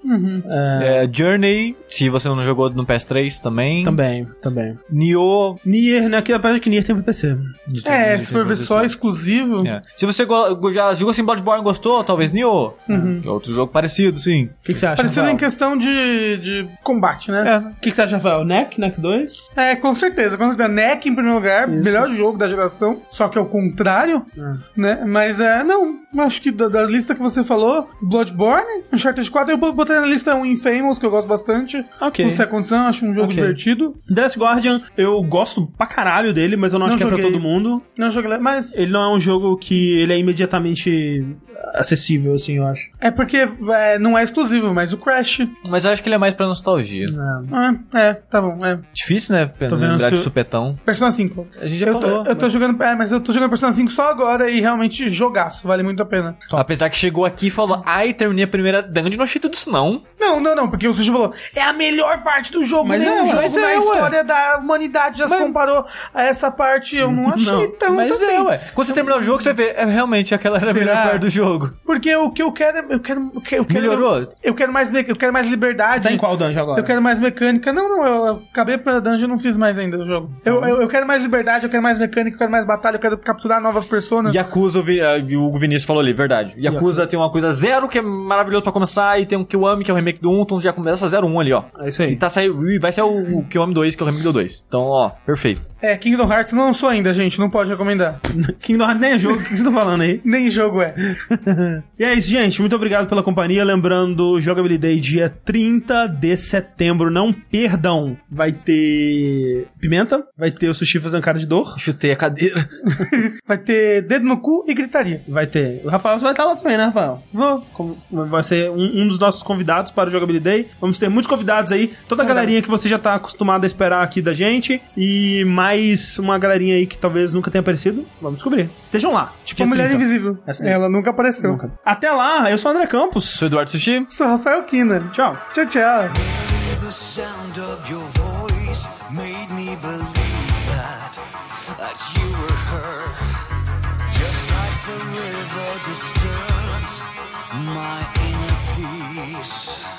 É, Journey, se você não jogou no PS3 também. Também, também. Nioh. Nier, né? Que apesar de que Nier tem pro PC. É, se for ver só exclusivo. É. Se você go- já jogou assim Bloodborne e gostou, talvez Nioh. Uhum. Que é outro jogo parecido, sim. O que, que você acha, Parecido Rafael? em questão de, de combate, né? O que, que você acha, Rafael? NEC, NEC 2? É, com certeza. Com certeza. NEC em primeiro lugar, Isso. melhor jogo da geração. Só que é o contrário, Ah. né? Mas é, não. Acho que da, da lista que você falou, Bloodborne, Uncharted 4, eu bo- botei na lista um Infamous, que eu gosto bastante. Ok. O Second Sun, acho um jogo Ok. divertido. The Last Guardian, eu gosto pra caralho dele, mas eu não, Não acho que é pra joguei. todo mundo. Não joguei, mas Ele não é um jogo que ele é imediatamente acessível, assim, eu acho. É porque é, não é exclusivo, mas o Crash. Mas eu acho que ele é mais pra nostalgia. É, é tá bom. É. Difícil, né? Tô vendo lembrar se- de supetão. Persona 5. A gente já eu, falou. tô, eu tô jogando. É, mas eu tô jogando Persona 5 só agora e realmente jogaço. Vale muito a pena. Apesar que chegou aqui e falou, ai, terminei a primeira dungeon, não achei tudo isso não. Não, não, não, porque o Sushi falou, é a melhor parte do jogo, Mas nenhum é, ué, jogo mas na é, ué. história da humanidade já se comparou a essa parte, eu não achei Não, tanto Mas assim. é, ué. Quando você terminar o jogo, você vê, é, realmente, aquela era a melhor parte do jogo. Porque o que eu quero, é- eu quero, eu quero, eu quero Melhorou? Eu quero mais, eu quero mais liberdade. Tá em qual dungeon agora? Eu quero mais mecânica. Não, não, eu, eu acabei a primeira dungeon e não fiz mais ainda o jogo. Eu, eu, eu quero mais liberdade, eu quero mais mecânica, eu quero mais batalha, eu quero capturar novas personas. Yakuza, o Vi- ah, o Hugo Vinícius falou ali, verdade. Yakuza tem uma coisa zero que é maravilhoso pra começar, e tem um Kiwami, que é o remake do 1, então já começa 01 ali, ó. É isso aí. E tá saindo, e vai ser o, o Kiwami 2, que é o remake do 2. Então, ó, perfeito. É, Kingdom Hearts não lançou ainda, gente, não pode recomendar. <laughs> Kingdom Hearts nem é jogo, o que você tá falando aí? Nem jogo é. <laughs> E é isso, gente. Muito obrigado pela companhia. Lembrando, Jogabilidade dia 30 de setembro. Não perdam. Vai ter pimenta, vai ter o sushi fazendo cara de dor. Chutei a cadeira. <laughs> Vai ter dedo no cu e gritaria. Vai ter. O Rafael você vai estar lá também, né, Rafael? Vou. Vai ser um, um dos nossos convidados para o Jogabilidade. Vamos ter muitos convidados aí. Toda a galerinha que você já tá acostumado a esperar aqui da gente. E mais uma galerinha aí que talvez nunca tenha aparecido. Vamos descobrir. Estejam lá. Tipo a Mulher 30. Invisível. Essa. Ela nunca apareceu. Nunca. Até lá, eu sou o André Campos. Sou Eduardo Sushi. Sou Rafael Kina. Tchau. Tchau, tchau. My inner peace.